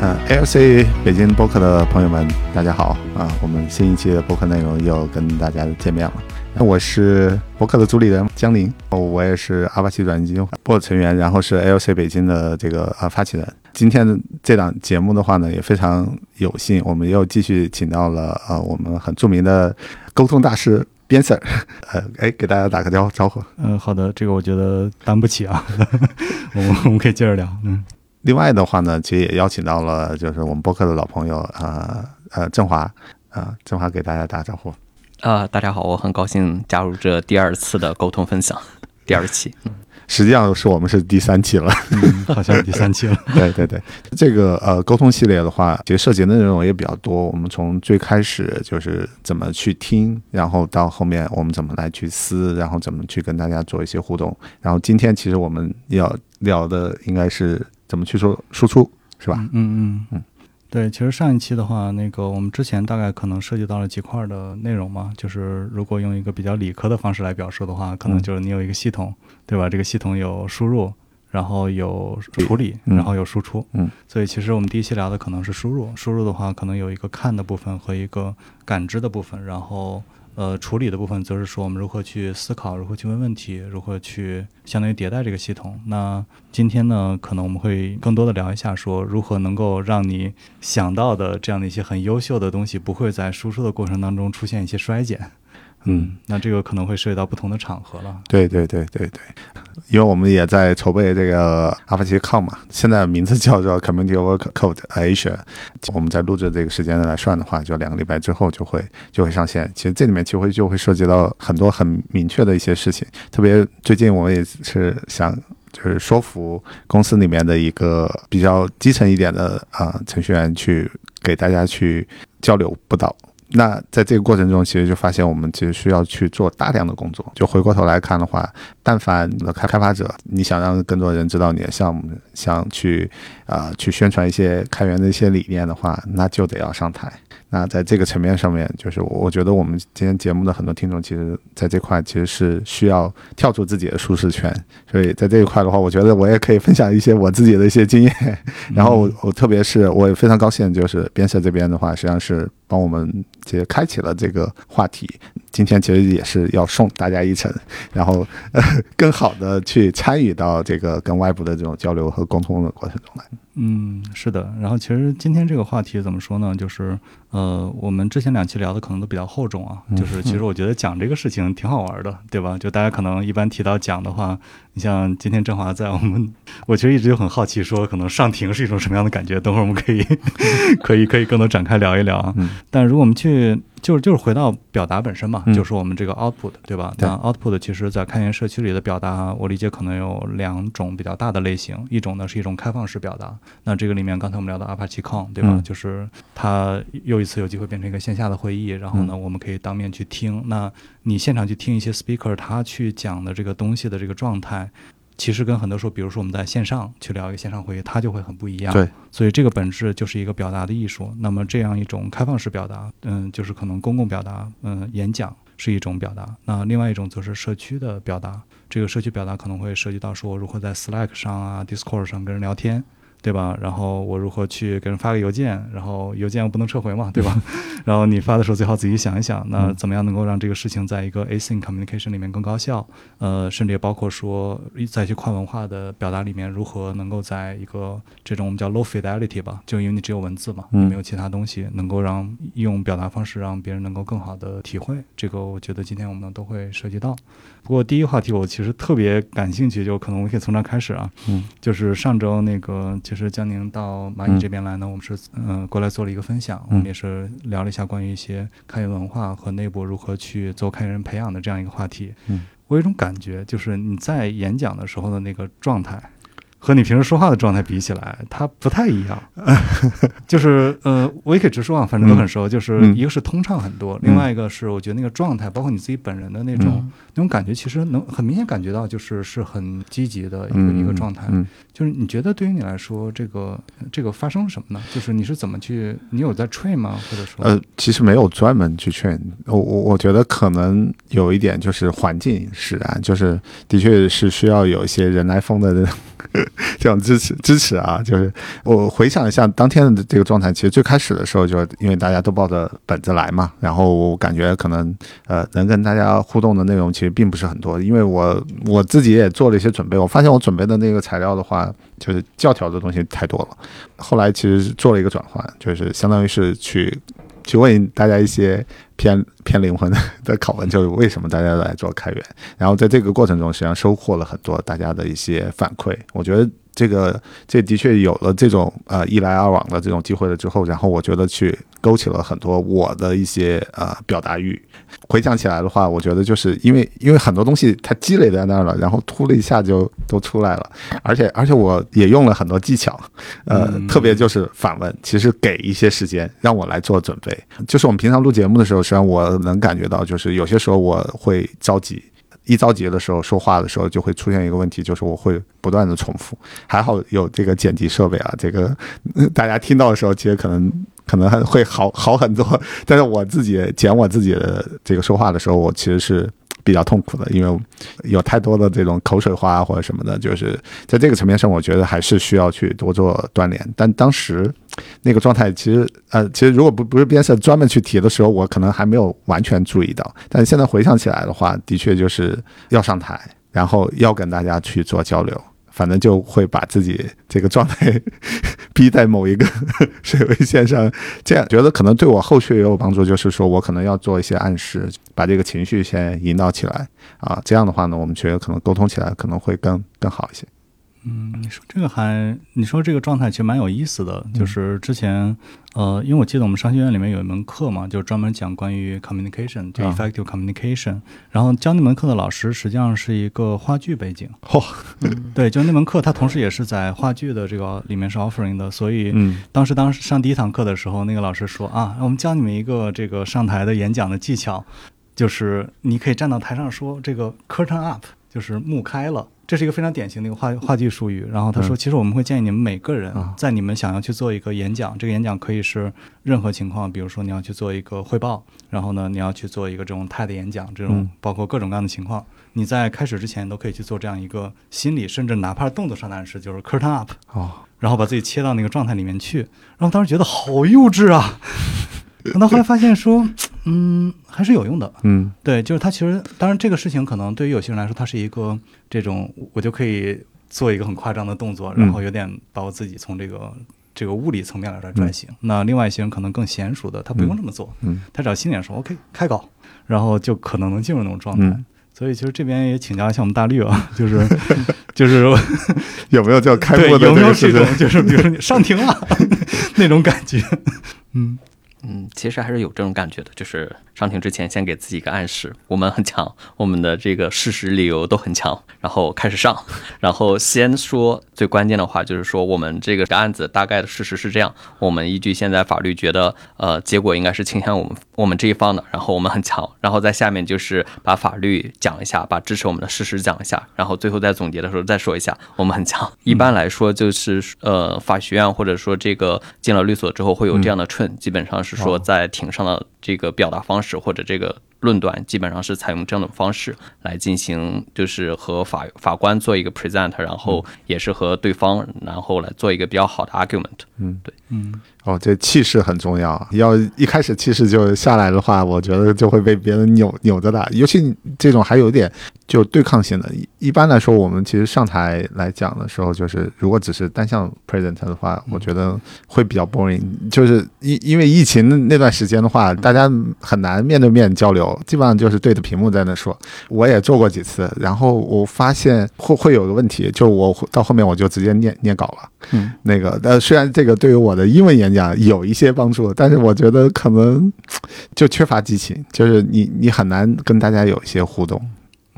呃，LC 北京播客的朋友们，大家好啊！我们新一期的播客内容又跟大家见面了。那我是播客的主理人江林，哦，我也是阿巴奇软件基金会成员，然后是 LC 北京的这个呃发起人。今天这档节目的话呢，也非常有幸，我们又继续请到了呃我们很著名的沟通大师边 Sir，呃，哎，给大家打个招招呼。嗯，好的，这个我觉得担不起啊，我们我们可以接着聊，嗯。另外的话呢，其实也邀请到了，就是我们播客的老朋友，呃呃，郑华，啊，郑华给大家打个招呼。啊，大家好，我很高兴加入这第二次的沟通分享，第二期。实际上是我们是第三期了，好像是第三期了。对对对，这个呃沟通系列的话，其实涉及的内容也比较多。我们从最开始就是怎么去听，然后到后面我们怎么来去思，然后怎么去跟大家做一些互动。然后今天其实我们要聊的应该是。怎么去说输出是吧？嗯嗯嗯，对，其实上一期的话，那个我们之前大概可能涉及到了几块的内容嘛，就是如果用一个比较理科的方式来表述的话，可能就是你有一个系统，对吧？这个系统有输入，然后有处理，然后有输出。嗯，所以其实我们第一期聊的可能是输入，输入的话可能有一个看的部分和一个感知的部分，然后。呃，处理的部分则是说我们如何去思考，如何去问问题，如何去相当于迭代这个系统。那今天呢，可能我们会更多的聊一下，说如何能够让你想到的这样的一些很优秀的东西，不会在输出的过程当中出现一些衰减。嗯，那这个可能会涉及到不同的场合了。对对对对对，因为我们也在筹备这个阿帕奇 Con 嘛，现在名字叫做 Community Work Code Asia。我们在录制这个时间来算的话，就两个礼拜之后就会就会上线。其实这里面就会就会涉及到很多很明确的一些事情。特别最近我们也是想就是说服公司里面的一个比较基层一点的啊程序员去给大家去交流布道。那在这个过程中，其实就发现我们其实需要去做大量的工作。就回过头来看的话，但凡的开开发者，你想让更多人知道你的项目，想去啊去宣传一些开源的一些理念的话，那就得要上台。那在这个层面上面，就是我觉得我们今天节目的很多听众，其实在这块其实是需要跳出自己的舒适圈。所以在这一块的话，我觉得我也可以分享一些我自己的一些经验。然后我特别是我也非常高兴，就是边社这边的话，实际上是帮我们其实开启了这个话题。今天其实也是要送大家一程，然后呃更好的去参与到这个跟外部的这种交流和沟通的过程中来。嗯，是的。然后其实今天这个话题怎么说呢？就是呃，我们之前两期聊的可能都比较厚重啊。就是其实我觉得讲这个事情挺好玩的，对吧？就大家可能一般提到讲的话，你像今天振华在我们，我其实一直就很好奇，说可能上庭是一种什么样的感觉？等会儿我们可以 可以可以更多展开聊一聊。但如果我们去。就是就是回到表达本身嘛，就是我们这个 output，对吧？那 output 其实，在开源社区里的表达，我理解可能有两种比较大的类型。一种呢是一种开放式表达，那这个里面刚才我们聊到 Apache Con，对吧？就是它又一次有机会变成一个线下的会议，然后呢，我们可以当面去听。那你现场去听一些 speaker，他去讲的这个东西的这个状态。其实跟很多时候，比如说我们在线上去聊一个线上会议，它就会很不一样。对，所以这个本质就是一个表达的艺术。那么这样一种开放式表达，嗯，就是可能公共表达，嗯，演讲是一种表达。那另外一种则是社区的表达。这个社区表达可能会涉及到说如何在 Slack 上啊、Discord 上跟人聊天。对吧？然后我如何去给人发个邮件？然后邮件我不能撤回嘛，对吧？然后你发的时候最好仔细想一想，那怎么样能够让这个事情在一个 async communication 里面更高效？呃，甚至也包括说在一些跨文化的表达里面，如何能够在一个这种我们叫 low fidelity 吧，就因为你只有文字嘛，你没有其他东西，能够让用表达方式让别人能够更好的体会。这个我觉得今天我们都会涉及到。不过第一个话题我其实特别感兴趣，就可能我可以从这开始啊，嗯，就是上周那个。其实江宁到蚂蚁这边来呢，我们是嗯过来做了一个分享，我们也是聊了一下关于一些开源文化和内部如何去做开源人培养的这样一个话题。嗯，我有一种感觉，就是你在演讲的时候的那个状态。和你平时说话的状态比起来，它不太一样。就是呃，我也可以直说啊，反正都很熟。就是一个是通畅很多，另外一个是我觉得那个状态，包括你自己本人的那种那种感觉，其实能很明显感觉到，就是是很积极的一个一个状态。就是你觉得对于你来说，这个这个发生了什么呢？就是你是怎么去？你有在 train 吗？或者说？呃，其实没有专门去 train。我我我觉得可能有一点就是环境使然，就是的确是需要有一些人来疯的人。这种支持支持啊，就是我回想一下当天的这个状态，其实最开始的时候就是因为大家都抱着本子来嘛，然后我感觉可能呃能跟大家互动的内容其实并不是很多，因为我我自己也做了一些准备，我发现我准备的那个材料的话，就是教条的东西太多了。后来其实做了一个转换，就是相当于是去去问大家一些偏偏灵魂的 的拷问，就是为什么大家来做开源？然后在这个过程中，实际上收获了很多大家的一些反馈。我觉得这个这的确有了这种呃一来二往的这种机会了之后，然后我觉得去勾起了很多我的一些呃表达欲。回想起来的话，我觉得就是因为 因为很多东西它积累在那儿了，然后突了一下就 都出来了，而且而且我也用了很多技巧，呃，特别就是反问，其实给一些时间让我来做准备。就是我们平常录节目的时候，实际上我能感觉到，就是有些时候我会着急。一着急的时候，说话的时候就会出现一个问题，就是我会不断的重复。还好有这个剪辑设备啊，这个大家听到的时候，其实可能可能还会好好很多。但是我自己剪我自己的这个说话的时候，我其实是比较痛苦的，因为有太多的这种口水话或者什么的，就是在这个层面上，我觉得还是需要去多做锻炼。但当时那个状态，其实呃，其实如果不不是边塞专门去提的时候，我可能还没有完全注意到。但现在回想起来的话，的确就是要上台，然后要跟大家去做交流。反正就会把自己这个状态 逼在某一个 水位线上，这样觉得可能对我后续也有帮助。就是说我可能要做一些暗示，把这个情绪先引导起来啊，这样的话呢，我们觉得可能沟通起来可能会更更好一些。嗯，你说这个还，你说这个状态其实蛮有意思的。就是之前，呃，因为我记得我们商学院里面有一门课嘛，就是专门讲关于 communication，就啊 effective communication。然后教那门课的老师实际上是一个话剧背景，嚯、对，就那门课他同时也是在话剧的这个里面是 offering 的，所以嗯当时当时上第一堂课的时候，那个老师说啊，我们教你们一个这个上台的演讲的技巧，就是你可以站到台上说这个 curtain up，就是幕开了。这是一个非常典型的一个话话剧术语。然后他说，嗯其实我们会建议你们每个人啊，在你们想要去做一个演讲，这个演讲可以是任何情况，比如说你要去做一个汇报，然后呢，你要去做一个这种 TED 演讲，这种嗯包括各种各样的情况，你在开始之前都可以去做这样一个心理，甚至哪怕动作上的暗示，就是 curtain up。哦，然后把自己切到那个状态里面去，然后当时觉得好幼稚啊，然后后来发现说，嗯，还是有用的。嗯对，就是它其实，当然这个事情可能对于有些人来说，它是一个这种我就可以做一个很夸张的动作，然后有点把我自己从这个这个物理层面来来拽醒。那另外一些人可能更娴熟的，他不用这么做，嗯他只要心里说 OK 开搞，然后就可能能进入那种状态。嗯所以其实这边也请教一下我们大绿啊，就是就 是有没有叫开播的有没有这种就是比如说你上庭了 那种感觉？嗯嗯，其实还是有这种感觉的，就是上庭之前先给自己一个暗示，我们很强，我们的这个事实理由都很强，然后开始上，然后先说最关键的话，就是说我们这个案子大概的事实是这样，我们依据现在法律觉得，呃，结果应该是倾向我们我们这一方的，然后我们很强，然后在下面就是把法律讲一下，把支持我们的事实讲一下，然后最后在总结的时候再说一下我们很强。一般来说就是呃法学院或者说这个进了律所之后会有这样的 trend，、基本上是说在庭上的这个表达方式或者这个论断，基本上是采用这样的方式来进行，就是和法法官做一个 present，然后也是和对方然后来做一个比较好的 argument。嗯对，嗯哦，这气势很重要。要一开始气势就下来的话，我觉得就会被别人扭扭着打。尤其这种还有点就对抗性的。一一般来说，我们其实上台来讲的时候，就是如果只是单向 present 的话，我觉得会比较 boring。就是因因为疫情那那段时间的话，大家很难面对面交流，基本上就是对着屏幕在那说。我也做过几次，然后我发现会会有个问题，就是我到后面我就直接念念稿了。嗯，那个，呃，虽然这个对于我的英文演讲有一些帮助，但是我觉得可能就缺乏激情，就是你你很难跟大家有一些互动。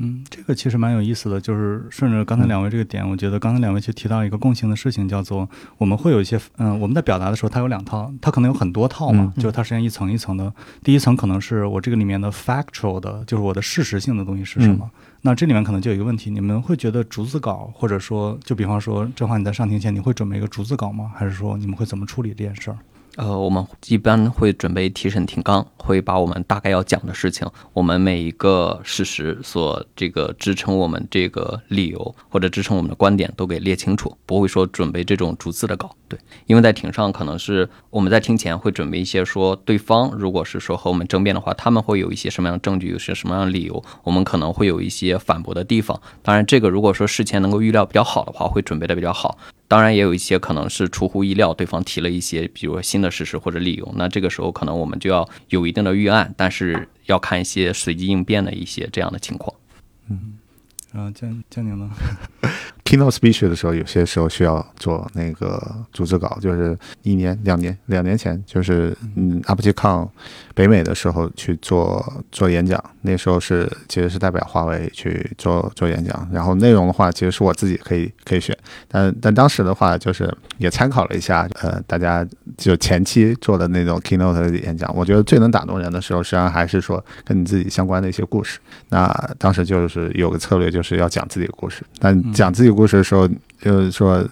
嗯，这个其实蛮有意思的，就是顺着刚才两位这个点，我觉得刚才两位去提到一个共性的事情，叫做我们会有一些，嗯，我们在表达的时候，它有两套，它可能有很多套嘛，嗯就是它实际上一层一层的。第一层可能是我这个里面的 factual 的，就是我的事实性的东西是什么。那这里面可能就有一个问题，你们会觉得逐字稿，或者说，就比方说，正话你在上庭前，你会准备一个逐字稿吗？还是说你们会怎么处理这件事儿？呃，我们一般会准备提审提纲，会把我们大概要讲的事情，我们每一个事实所这个支撑我们这个理由或者支撑我们的观点都给列清楚，不会说准备这种逐字的稿。对，因为在庭上可能是我们在庭前会准备一些说对方如果是说和我们争辩的话，他们会有一些什么样的证据，有些什么样的理由，我们可能会有一些反驳的地方。当然，这个如果说事前能够预料比较好的话，会准备的比较好。当然，也有一些可能是出乎意料，对方提了一些，比如说新的事实或者理由，那这个时候可能我们就要有一定的预案，但是要看一些随机应变的一些这样的情况。嗯，然后江江宁呢？keynote speech 的时候，有些时候需要做那个组织稿，就是一年、两年、两年前，就是嗯，阿布奇康北美的时候去做做演讲，那时候是其实是代表华为去做做演讲，然后内容的话，其实是我自己可以可以选，但但当时的话，就是也参考了一下，呃，大家就前期做的那种 keynote 的演讲，我觉得最能打动人的时候，实际上还是说跟你自己相关的一些故事。那当时就是有个策略，就是要讲自己的故事，但讲自己故事的时候，就是说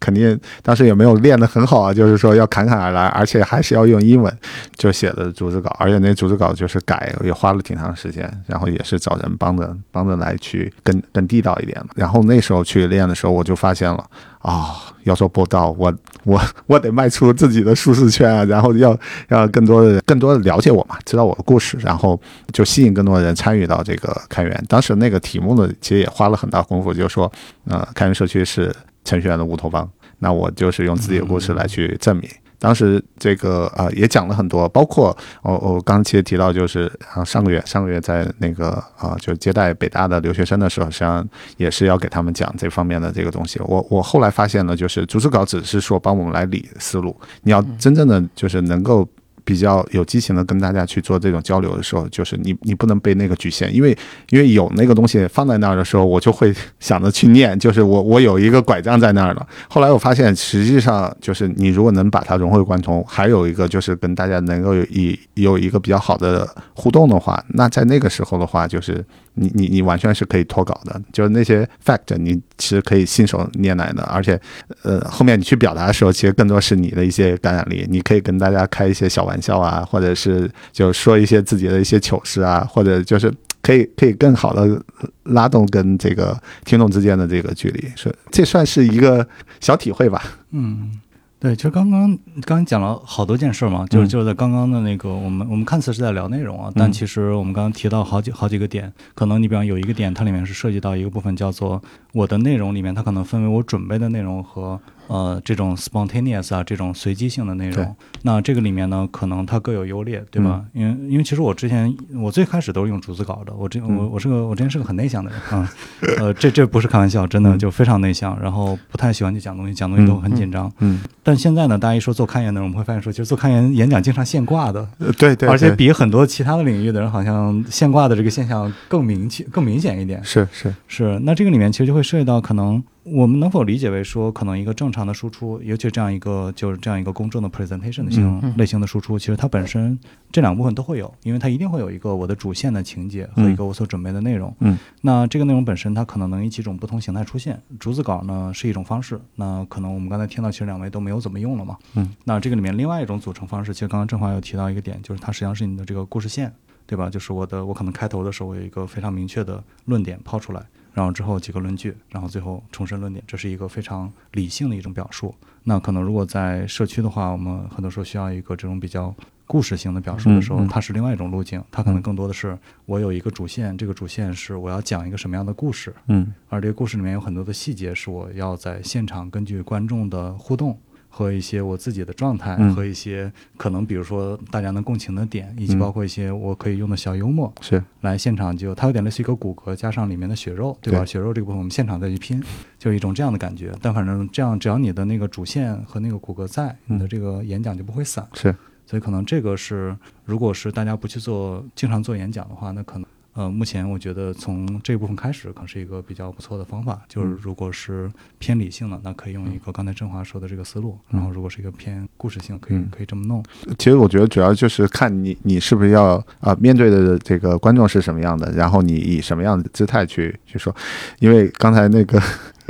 肯定当时也没有练得很好啊，就是说要侃侃而来，而且还是要用英文就写的组织稿，而且那组织稿就是改也花了挺长时间，然后也是找人帮着帮着来去更更地道一点。然后那时候去练的时候，我就发现了啊、要说播道，我 我我得迈出自己的舒适圈啊，然后要让更多的人更多的了解我嘛，知道我的故事，然后就吸引更多的人参与到这个开源。当时那个题目呢，其实也花了很大功夫，就是说，呃，开源社区是程序员的乌托邦，那我就是用自己的故事来去证明。当时这个呃也讲了很多，包括我我刚其实提到就是啊上个月上个月在那个啊就接待北大的留学生的时候，实际上也是要给他们讲这方面的这个东西。我我后来发现呢，就是逐字稿只是说帮我们来理思路，你要真正的就是能够。比较有激情的跟大家去做这种交流的时候，就是你你不能被那个局限，因为因为有那个东西放在那儿的时候，我就会想着去念，就是我我有一个拐杖在那儿了。后来我发现，实际上就是你如果能把它融会贯通，还有一个就是跟大家能够有以有一个比较好的互动的话，那在那个时候的话，就是你你你完全是可以脱稿的，就是那些 fact 你其实可以信手拈来的，而且呃后面你去表达的时候，其实更多是你的一些感染力，你可以跟大家开一些小玩笑啊，或者是就说一些自己的一些糗事啊，或者就是。可以可以更好的拉动跟这个听众之间的这个距离，是这算是一个小体会吧？嗯，对，其实刚刚刚刚讲了好多件事嘛，就是嗯。就是在刚刚的那个我们我们看似是在聊内容啊，但嗯。其实我们刚刚提到好几好几个点，可能你比方有一个点，它里面是涉及到一个部分叫做我的内容里面，它可能分为我准备的内容和呃这种 spontaneous 啊这种随机性的内容。那这个里面呢，可能它各有优劣，对吧？因为因为其实我之前我最开始都是用竹子稿的，我这我嗯我是个我之前是个很内向的人啊，呃这这不是开玩笑，真的嗯就非常内向，然后不太喜欢去讲东西，讲东西都很紧张。嗯，但现在呢，大家一说做开源的人，我们会发现说，其实做开源演讲经常现挂的，呃对对，而且比很多其他的领域的人，好像现挂的这个现象更明确、更明显一点。是是，是，那这个里面其实就会涉及到可能我们能否理解为说，可能一个正常的输出，尤其这样一个就是这样一个公众的 presentation 的型、嗯类型的输出，其实它本身这两部分都会有，因为它一定会有一个我的主线的情节和一个我所准备的内容。嗯，那这个内容本身它可能能以几种不同形态出现，逐字稿呢是一种方式，那可能我们刚才听到其实两位都没有怎么用了嘛。嗯，那这个里面另外一种组成方式，其实刚刚郑华有提到一个点，就是它实际上是你的这个故事线。对吧？就是我的，我可能开头的时候我有一个非常明确的论点抛出来，然后之后几个论据，然后最后重申论点，这是一个非常理性的一种表述。那可能如果在社区的话，我们很多时候需要一个这种比较故事性的表述的时候，嗯嗯它是另外一种路径，它可能更多的是我有一个主线，这个主线是我要讲一个什么样的故事，嗯而这个故事里面有很多的细节是我要在现场根据观众的互动。和一些我自己的状态，嗯和一些可能比如说大家能共情的点，以及嗯包括一些我可以用的小幽默，是，来现场就它有点类似于一个骨骼加上里面的血肉，对吧？对血肉这个部分我们现场再去拼，就一种这样的感觉。但反正这样，只要你的那个主线和那个骨骼在，你的这个演讲就不会散。是，所以可能这个是，如果是大家不去做经常做演讲的话，那可能。呃，目前我觉得从这部分开始，可能是一个比较不错的方法。就是如果是偏理性的，那可以用一个刚才振华说的这个思路；然后如果是一个偏故事性，可以嗯可以这么弄。其实我觉得主要就是看你你是不是要啊、面对的这个观众是什么样的，然后你以什么样的姿态去去说，因为刚才那个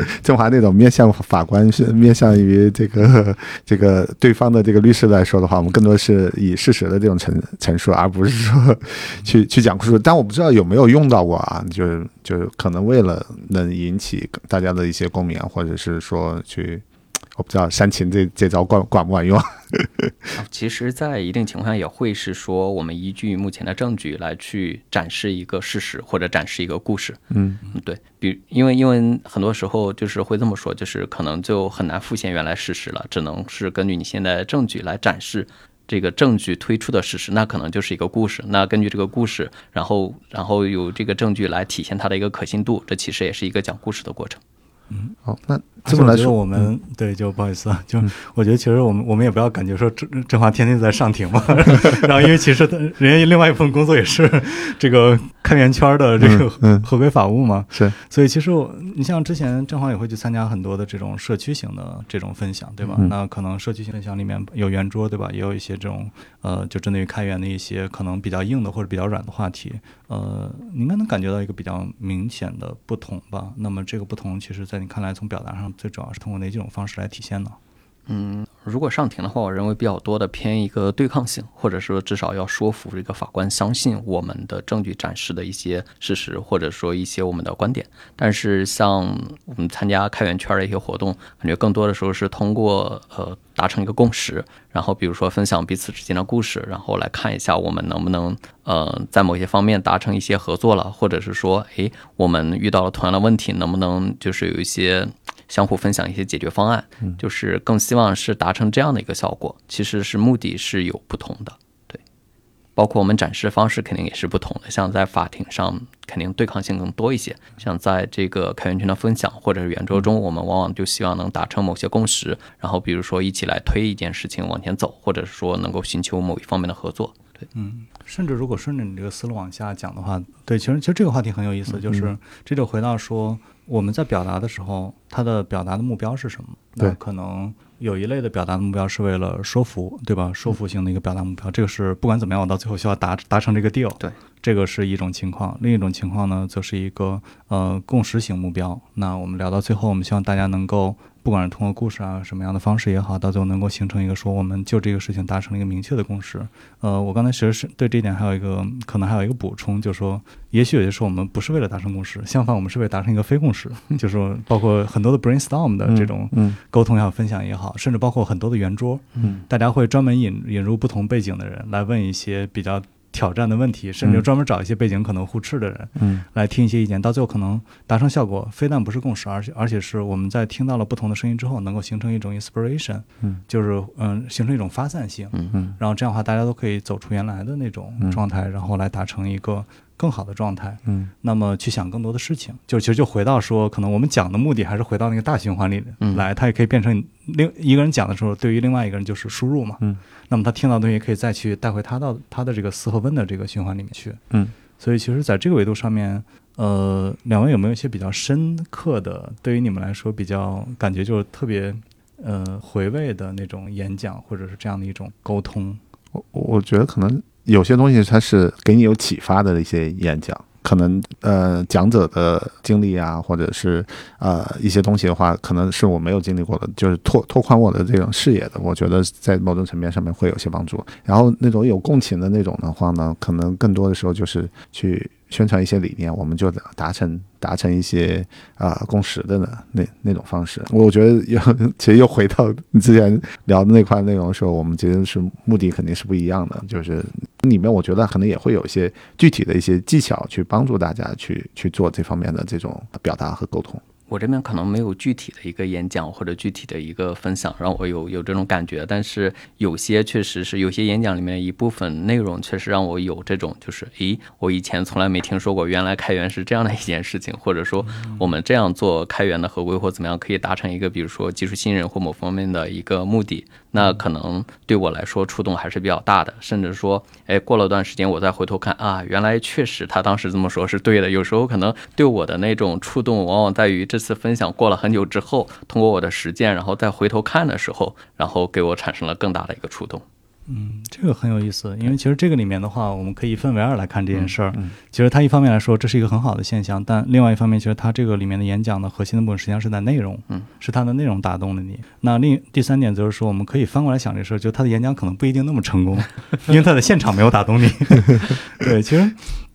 振华那种面向法官是面向于这个 这个对方的这个律师来说的话，我们更多是以事实的这种陈陈述，而不是说 去去讲故事。但我不知道有没有用到过啊，就是就是可能为了能引起大家的一些共鸣，或者是说去。我不知道煽情这这招管管不管用？其实，在一定情况下也会是说，我们依据目前的证据来去展示一个事实，或者展示一个故事。嗯，对比，因为因为很多时候就是会这么说，就是可能就很难复现原来事实了，只能是根据你现在的证据来展示这个证据推出的事实，那可能就是一个故事。那根据这个故事，然后然后有这个证据来体现它的一个可信度，这其实也是一一个讲故事的过程。嗯，好，那这么来说，我们对，就不好意思啊，就我觉得其实我们我们也不要感觉说郑郑华天天在上庭嘛，然后因为其实他人家另外一份工作也是这个开源圈的这个合规法务嘛，是，所以其实我你像之前郑华也会去参加很多的这种社区型的这种分享，对吧？那可能社区型分享里面有圆桌，对吧？也有一些这种呃，就针对于开源的一些可能比较硬的或者比较软的话题，呃，你应该能感觉到一个比较明显的不同吧？那么这个不同，其实在你看来，从表达上最主要是通过哪几种方式来体现呢？嗯，如果上庭的话，我认为比较多的偏一个对抗性，或者说至少要说服这个法官相信我们的证据展示的一些事实，或者说一些我们的观点。但是像我们参加开源圈的一些活动，感觉更多的时候是通过呃达成一个共识，然后比如说分享彼此之间的故事，然后来看一下我们能不能呃在某些方面达成一些合作了，或者是说，诶，我们遇到了同样的问题，能不能就是有一些。相互分享一些解决方案，就是更希望是达成这样的一个效果。其实是目的是有不同的，对，包括我们展示方式肯定也是不同的。像在法庭上，肯定对抗性更多一些；像在这个开源群的分享或者是圆桌中，我们往往就希望能达成某些共识，然后比如说一起来推一件事情往前走，或者是说能够寻求某一方面的合作。对，嗯，甚至如果顺着你这个思路往下讲的话，对，其实其实这个话题很有意思，就是这就回到说。我们在表达的时候，它的表达的目标是什么？对，可能有一类的表达的目标是为了说服，对吧？说服性的一个表达目标，这个是不管怎么样，我到最后需要达达成这个 deal。对，这个是一种情况。另一种情况呢，则是一个呃共识型目标。那我们聊到最后，我们希望大家能够。不管是通过故事啊什么样的方式也好，到最后能够形成一个说我们就这个事情达成了一个明确的共识。呃，我刚才其实是对这一点还有一个可能还有一个补充，就是说，也许有些时候我们不是为了达成共识，相反我们是为了达成一个非共识。就是说，包括很多的 brainstorm 的这种沟通也好、分享也好，甚至包括很多的圆桌，大家会专门引引入不同背景的人来问一些比较。挑战的问题，甚至专门找一些背景可能互斥的人，嗯，来听一些意见，到最后可能达成效果，非但不是共识，而且而且是我们在听到了不同的声音之后，能够形成一种 inspiration，嗯，就是嗯，形成一种发散性，嗯嗯，然后这样的话，大家都可以走出原来的那种状态，然后来达成一个。更好的状态，嗯，那么去想更多的事情，就其实就回到说，可能我们讲的目的还是回到那个大循环里来，它也可以变成另一个人讲的时候，对于另外一个人就是输入嘛，嗯，那么他听到东西可以再去带回他到他的这个思和问的这个循环里面去，嗯，所以其实在这个维度上面，呃，两位有没有一些比较深刻的，对于你们来说比较感觉就是特别呃回味的那种演讲，或者是这样的一种沟通？我我觉得可能。有些东西它是给你有启发的一些演讲，可能呃讲者的经历啊，或者是呃一些东西的话，可能是我没有经历过的，就是拓拓宽我的这种视野的。我觉得在某种层面上面会有些帮助。然后那种有共情的那种的话呢，可能更多的时候就是去。宣传一些理念，我们就达成达成一些啊共识的呢那那种方式。我觉得又其实又回到你之前聊的那块内容的时候，我们其实是目的肯定是不一样的。就是里面我觉得可能也会有一些具体的一些技巧去帮助大家去去做这方面的这种表达和沟通。我这边可能没有具体的一个演讲或者具体的一个分享让我有有这种感觉，但是有些确实是有些演讲里面一部分内容确实让我有这种就是，诶，我以前从来没听说过，原来开源是这样的一件事情，或者说我们这样做开源的合规或怎么样可以达成一个比如说技术信任或某方面的一个目的，那可能对我来说触动还是比较大的，甚至说，哎，过了段时间我再回头看啊，原来确实他当时这么说是对的。有时候可能对我的那种触动往往在于这。次分享过了很久之后，通过我的实践，然后再回头看的时候，然后给我产生了更大的一个触动。嗯，这个很有意思，因为其实这个里面的话，我们可以一分为二来看这件事儿。嗯其实它一方面来说，这是一个很好的现象，但另外一方面，其实它这个里面的演讲的核心的部分实际上是在内容，嗯，是它的内容打动了你。那另第三点就是说，我们可以翻过来想这事儿，就他的演讲可能不一定那么成功，因为他的现场没有打动你。对，其实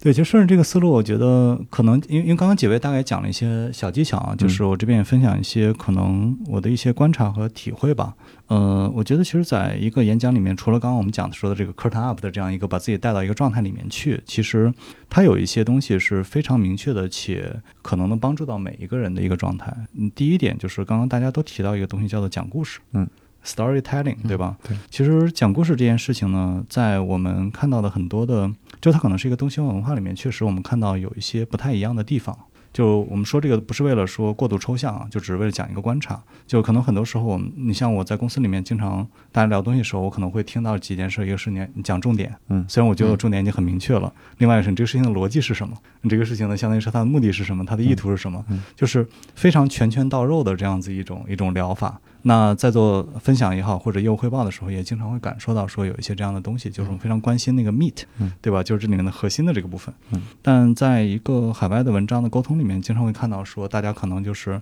对，其实顺着这个思路，我觉得可能因为因为刚刚几位大概讲了一些小技巧啊，就是我这边也分享一些可能我的一些观察和体会吧。呃，我觉得其实在一个演讲里面，除了刚刚我们讲的说的这个 curtain up 的这样一个把自己带到一个状态里面去，其实它有一些东西是非常明确的，且可能能帮助到每一个人的一个状态。嗯，第一点就是刚刚大家都提到一个东西叫做讲故事，嗯，storytelling，对吧？对，其实讲故事这件事情呢，在我们看到的很多的，就它可能是一个东西方文化里面，确实我们看到有一些不太一样的地方。就我们说这个不是为了说过度抽象啊，就只是为了讲一个观察。就可能很多时候我们，你像我在公司里面经常大家聊东西的时候，我可能会听到几件事，一个是你你讲重点，嗯虽然我觉得我重点已经很明确了，另外是你这个事情的逻辑是什么，你这个事情呢，相当于是它的目的是什么，它的意图是什么，嗯就是非常拳拳到肉的这样子一种一种疗法。那在做分享也好，或者业务汇报的时候，也经常会感受到说有一些这样的东西，就是我们非常关心那个 meat，、嗯对吧？就是这里面的核心的这个部分。嗯但在一个海外的文章的沟通里面，经常会看到说，大家可能就是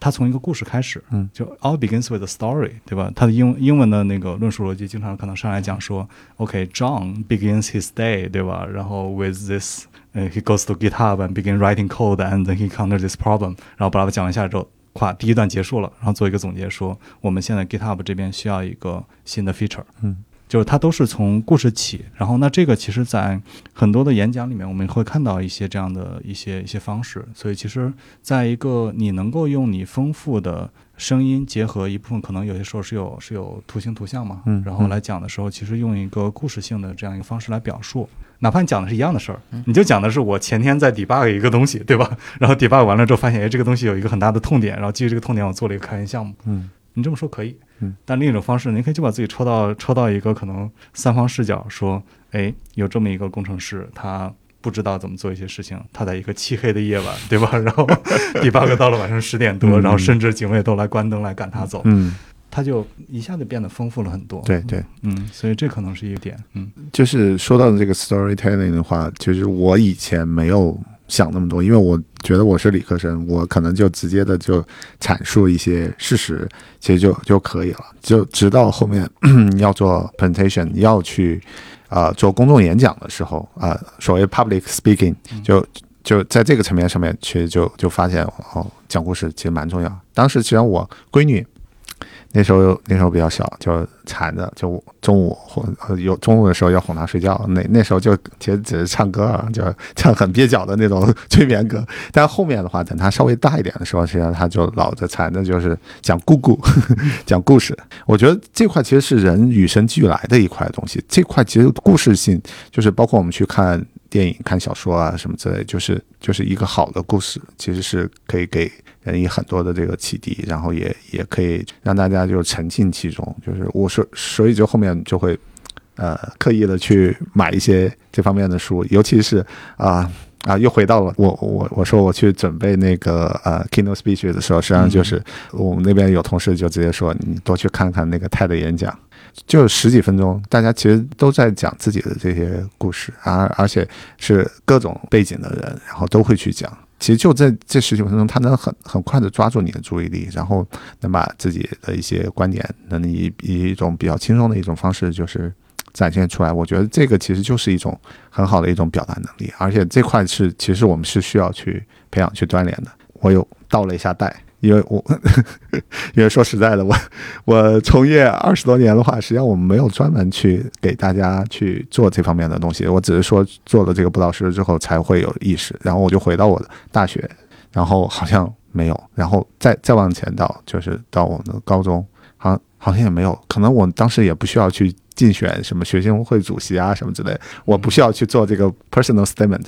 他从一个故事开始，嗯就 all begins with a story，对吧？他的英英文的那个论述逻辑，经常可能上来讲说，OK，John、begins his day，对吧？然后 with this，呃，he goes to GitHub and begin writing code and then he encounters this problem，然后巴拉巴拉讲完下来之后，咵，第一段结束了，然后做一个总结说，我们现在 GitHub 这边需要一个新的 feature，嗯，就是它都是从故事起，然后那这个其实在很多的演讲里面，我们会看到一些这样的一些一些方式，所以其实在一个你能够用你丰富的声音结合一部分，可能有些时候是有是有图形图像嘛，嗯然后来讲的时候，其实用一个故事性的这样一个方式来表述。哪怕你讲的是一样的事儿，你就讲的是我前天在 debug 一个东西，对吧？然后 debug 完了之后发现，哎，这个东西有一个很大的痛点，然后基于这个痛点，我做了一个开源项目。嗯你这么说可以，嗯，但另一种方式，你可以就把自己抽到抽到一个可能三方视角，说，哎，有这么一个工程师，他不知道怎么做一些事情，他在一个漆黑的夜晚，对吧？然后 debug 到了晚上十点多，嗯然后甚至警卫都来关灯来赶他走，嗯，他就一下子变得丰富了很多。对对，嗯，所以这可能是一个点，嗯就是说到这个 storytelling 的话，其实我以前没有想那么多，因为我觉得我是理科生，我可能就直接的就阐述一些事实，其实就就可以了。就直到后面 要做 presentation，要去啊、呃做公众演讲的时候啊、呃所谓 public speaking，就就在这个层面上面，其实就就发现哦，讲故事其实蛮重要。当时其实我闺女。那时候那时候比较小，就缠着，就中午哄有中午的时候要哄他睡觉。那那时候就其实只是唱歌啊，就唱很蹩脚的那种 催眠歌。但后面的话，等他稍微大一点的时候，实际上他就老在缠着，就是讲故故，讲故事。我觉得这块其实是人与生俱来的一块东西。这块其实故事性，就是包括我们去看电影、看小说啊什么之类，就是就是一个好的故事，其实是可以给人以很多的这个启迪，然后也也可以让大家就沉浸其中。就是我说，所以就后面就会呃刻意的去买一些这方面的书，尤其是啊。啊，又回到了我我我说我去准备那个呃 keynote speech 的时候，实际上就是我们那边有同事就直接说，你多去看看那个 TED 演讲，就十几分钟，大家其实都在讲自己的这些故事，而而且是各种背景的人，然后都会去讲。其实就在这十几分钟，他能很很快的抓住你的注意力，然后能把自己的一些观点，能以以一种比较轻松的一种方式，就是展现出来。我觉得这个其实就是一种很好的一种表达能力，而且这块是其实我们是需要去培养、去锻炼的。我有倒了一下带，因为我因为说实在的，我我从业二十多年的话，实际上我们没有专门去给大家去做这方面的东西。我只是说做了这个布道师之后才会有意识，然后我就回到我的大学，然后好像没有，然后再再往前到就是到我们的高中，好像也没有，可能我当时也不需要去竞选什么学生会主席啊什么之类，我不需要去做这个 personal statement，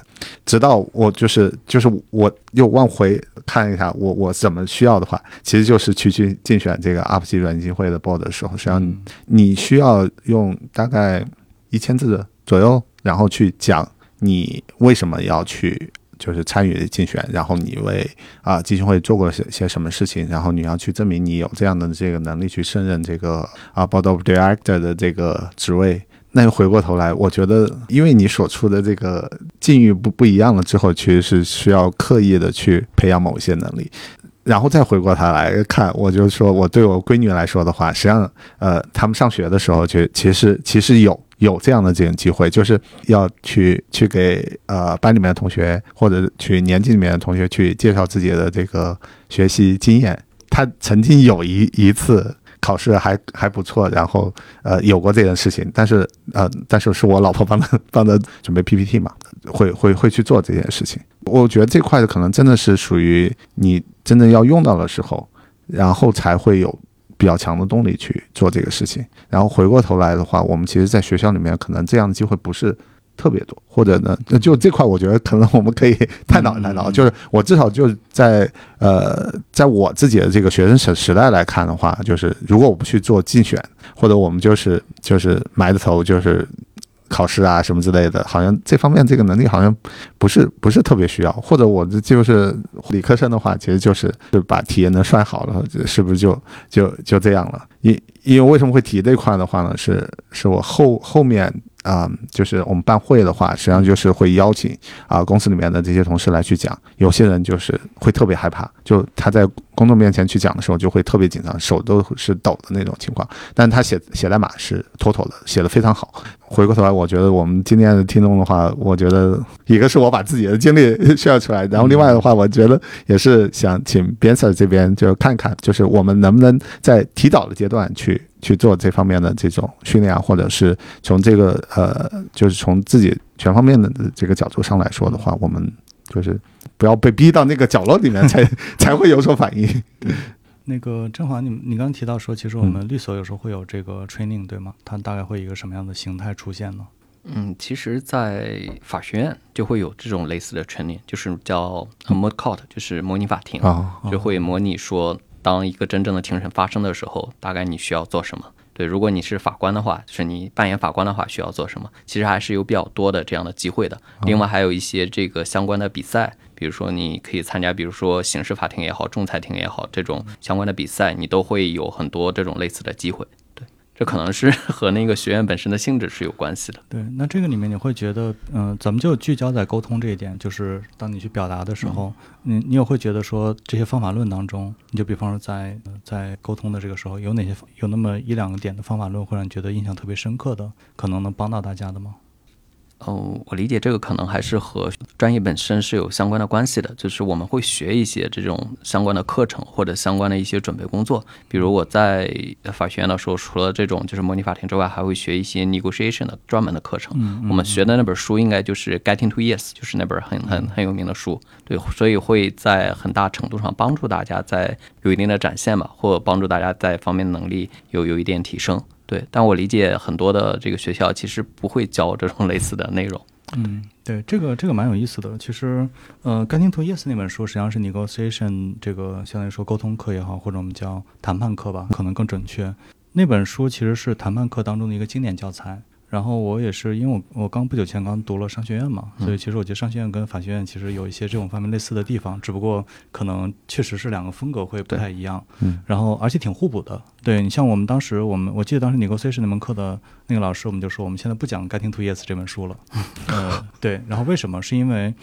直到我就是就是我又往回看一下我我怎么需要的话，其实就是去去竞选这个 UP 级软基金会的 board 的时候，实际上你需要用大概一千字左右，然后去讲你为什么要去就是参与竞选，然后你为啊基金会做过些些什么事情，然后你要去证明你有这样的这个能力去胜任这个啊 board of director 的这个职位。那回过头来，我觉得，因为你所处的这个境遇不不一样了之后，其实是需要刻意的去培养某一些能力。然后再回过头来看，我就说，我对我闺女来说的话，实际上，呃，他们上学的时候，就其实其实有有这样的这种机会，就是要去去给呃班里面的同学或者去年级里面的同学去介绍自己的这个学习经验。他曾经有一一次考试还还不错，然后呃有过这件事情，但是呃但是是我老婆帮他帮他准备 PPT 嘛，会会会去做这件事情。我觉得这块可能真的是属于你真正要用到的时候，然后才会有比较强的动力去做这个事情。然后回过头来的话，我们其实在学校里面可能这样的机会不是特别多，或者呢，就这块我觉得可能我们可以探讨探讨。就是我至少就在呃，在我自己的这个学生时时代来看的话，就是如果我不去做竞选，或者我们就是就是埋着头就是。考试啊什么之类的，好像这方面这个能力好像不是不是特别需要，或者我这就是理科生的话，其实就是就把体验能算好了，是不是就就就这样了？因因为为什么会提这块的话呢？是是我后后面。啊，就是我们办会的话，实际上就是会邀请啊公司里面的这些同事来去讲。有些人就是会特别害怕，就他在公众面前去讲的时候就会特别紧张，手都是抖的那种情况。但他写写代码是妥妥的，写的非常好。回过头来，我觉得我们今天的听众的话，我觉得一个是我把自己的经历 share 出来，然后另外的话，我觉得也是想请 Ben Sir 这边就看看，就是我们能不能在提早的阶段去。去做这方面的这种训练啊，或者是从这个呃，就是从自己全方面的这个角度上来说的话，我们就是不要被逼到那个角落里面 才才会有所反应。那个振华，你你刚刚提到说，其实我们律所有时候会有这个 training，对吗？它大概会一个什么样的形态出现呢？嗯，其实，在法学院就会有这种类似的 training，就是叫 moot court，就是模拟法庭啊，就会模拟说。当一个真正的庭审发生的时候，大概你需要做什么？对，如果你是法官的话，就是你扮演法官的话，需要做什么？其实还是有比较多的这样的机会的。另外还有一些这个相关的比赛，比如说你可以参加，比如说刑事法庭也好，仲裁庭也好，这种相关的比赛，你都会有很多这种类似的机会。这可能是 和那个学院本身的性质是有关系的。对，那这个里面你会觉得，嗯，咱们就聚焦在沟通这一点，就是当你去表达的时候，你你也会觉得说，这些方法论当中，你就比方说在在沟通的这个时候，有哪些有那么一两个点的方法论会让你觉得印象特别深刻的，可能能帮到大家的吗？哦，我理解这个可能还是和专业本身是有相关的关系的，就是我们会学一些这种相关的课程或者相关的一些准备工作。比如我在法学院的时候，除了这种就是模拟法庭之外，还会学一些 negotiation 的专门的课程。我们学的那本书应该就是《Getting to Yes》，就是那本很很很有名的书。对，所以会在很大程度上帮助大家在有一定的展现吧，或帮助大家在方面能力有有一点提升。对，但我理解很多的这个学校其实不会教这种 类似的内容。嗯，对，这个这个蛮有意思的。其实，呃，《Getting to Yes》那本书实际上是 negotiation 这个相当于说沟通课也好，或者我们叫谈判课吧，可能更准确。那本书其实是谈判课当中的一个经典教材。然后我也是，因为我我刚不久前刚读了商学院嘛，所以其实我觉得商学院跟法学院其实有一些这种方面类似的地方，只不过可能确实是两个风格会不太一样。嗯，然后而且挺互补的。对你像我们当时，我们我记得当时 negotiation 那门课的那个老师，我们就说我们现在不讲《Getting to Yes》这本书了。呃，对，然后为什么？是因为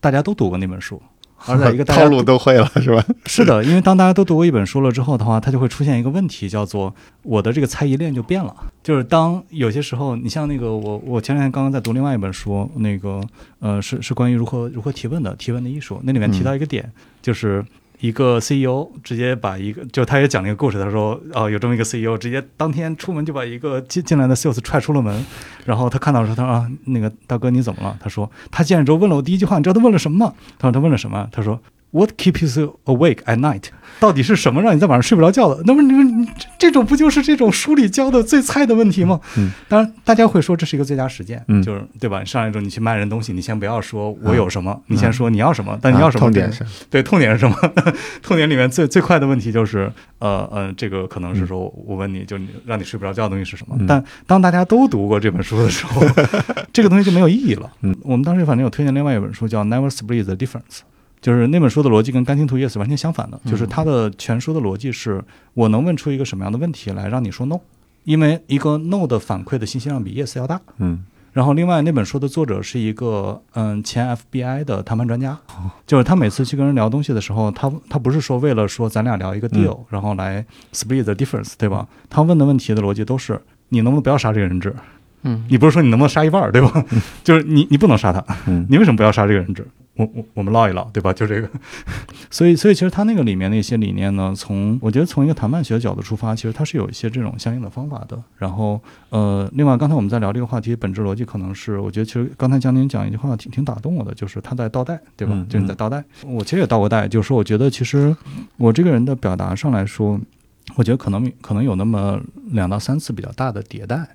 大家都读过那本书。而在一个套路都会了，是吧？是的，因为当大家都读过一本书了之后的话，它就会出现一个问题，叫做我的这个猜疑链就变了。就是当有些时候，你像那个我，我前两天刚刚在读另外一本书，那个呃，是是关于如何如何提问的，提问的艺术。那里面提到一个点，就是。一个 CEO 直接把一个，就他也讲了一个故事，他说，哦，有这么一个 CEO，直接当天出门就把一个进进来的 sales 踹出了门，然后他看到说，他说啊，那个大哥你怎么了？他说，他进来之后问了我第一句话，你知道他问了什么吗？他说他问了什么？他说。What keeps you awake at night？到底是什么让你在晚上睡不着觉的？那么你们这这种不就是这种书里教的最菜的问题吗？嗯，当然大家会说这是一个最佳实践，嗯就是对吧？上来之后你去卖人东西，你先不要说我有什么，你先说你要什么，但你要什么？啊痛点是对，痛点是什么？痛点里面最最快的问题就是，呃呃，这个可能是说，我问你，就你让你睡不着觉的东西是什么？嗯但当大家都读过这本书的时候，这个东西就没有意义了。嗯，我们当时反正有推荐另外一本书叫《Never Split the Difference》，就是那本书的逻辑跟《甘青图 Yes》完全相反的，就是它的全书的逻辑是我能问出一个什么样的问题来让你说 no，因为一个 no 的反馈的信息量比 yes 要大。嗯然后，另外那本书的作者是一个嗯前 FBI 的谈判专家，就是他每次去跟人聊东西的时候，他他不是说为了说咱俩聊一个 deal，、然后来 split the difference，对吧？他问的问题的逻辑都是你能不能不要杀这个人质？嗯，你不是说你能不能杀一半儿，对吧？就是你你不能杀他，嗯你为什么不要杀这个人质？我我我们唠一唠，对吧？就这个，所以所以其实他那个里面的一些理念呢，从我觉得从一个谈判学的角度出发，其实它是有一些这种相应的方法的。然后呃，另外刚才我们在聊这个话题，本质逻辑可能是，我觉得其实刚才江宁讲一句话挺挺打动我的，就是他在倒带，对吧？嗯就是你在倒带。我其实也倒过带，就是说我觉得其实我这个人的表达上来说，我觉得可能可能有那么两到三次比较大的迭代。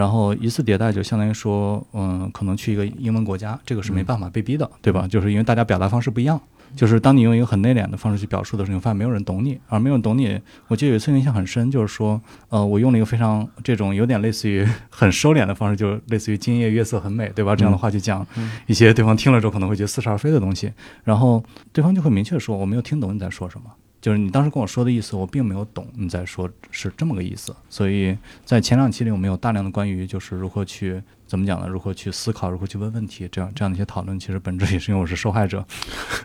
然后一次迭代就相当于说，嗯，可能去一个英文国家，这个是没办法被逼的，对吧？就是因为大家表达方式不一样。就是当你用一个很内敛的方式去表述的时候，你发现没有人懂你，而没有人懂你。我记得有一次印象很深，就是说，呃，我用了一个非常这种有点类似于很收敛的方式，就是类似于今夜月色很美，对吧？这样的话去讲一些对方听了之后可能会觉得似是而非的东西，然后对方就会明确说我没有听懂你在说什么。就是你当时跟我说的意思，我并没有懂你在说是这么个意思，所以在前两期里我们有大量的关于就是如何去怎么讲呢？如何去思考，如何去问问题，这样这样的一些讨论，其实本质也是因为我是受害者。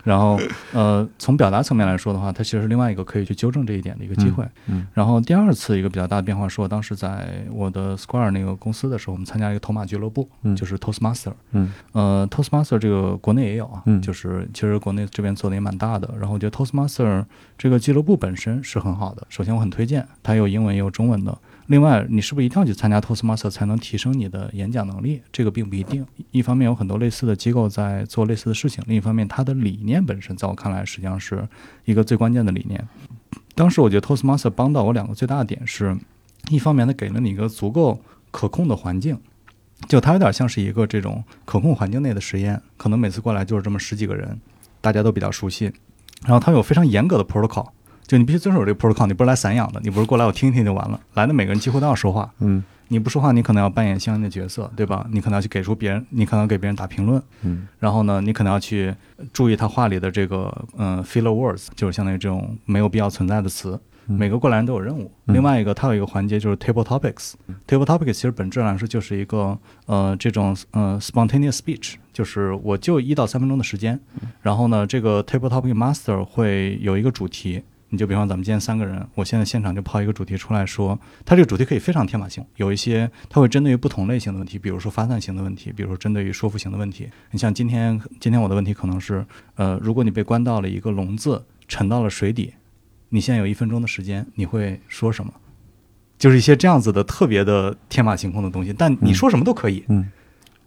然后呃，从表达层面来说的话，它其实是另外一个可以去纠正这一点的一个机会。嗯然后第二次一个比较大的变化是我当时在我的 Square 那个公司的时候，我们参加一个头马俱乐部，嗯就是 Toastmaster。嗯呃，Toastmaster 这个国内也有啊，嗯就是其实国内这边做的也蛮大的。然后我觉得 Toastmaster 这个俱乐部本身是很好的，首先我很推荐，它有英文也有中文的。另外，你是不是一定要去参加 Toastmaster 才能提升你的演讲能力？这个并不一定。一方面有很多类似的机构在做类似的事情，另一方面它的理念本身在我看来实际上是一个最关键的理念。当时我觉得 Toastmaster 帮到我两个最大的点是，一方面它给了你一个足够可控的环境，就它有点像是一个这种可控环境内的实验，可能每次过来就是这么十几个人，大家都比较熟悉，然后它有非常严格的 protocol，就你必须遵守这个 protocol，你不是来散养的，你不是过来我听一听就完了，来的每个人几乎都要说话，嗯你不说话，你可能要扮演相应的角色，对吧？你可能要去给出别人，你可能要给别人打评论，嗯然后呢，你可能要去注意他话里的这个嗯、filler words，就是相当于这种没有必要存在的词。每个过来人都有任务。嗯另外一个，它有一个环节就是 table topics。table topics 其实本质来说就是一个呃这种呃 spontaneous speech，就是我就一到三分钟的时间，然后呢，这个 table topic master 会有一个主题。你就比方咱们今天三个人，我现在现场就抛一个主题出来说，它这个主题可以非常天马行，有一些它会针对于不同类型的问题，比如说发散型的问题，比如说针对于说服型的问题。你像今天今天我的问题可能是，呃，如果你被关到了一个笼子，沉到了水底，你现在有一分钟的时间，你会说什么？就是一些这样子的特别的天马行空的东西，但你说什么都可以。嗯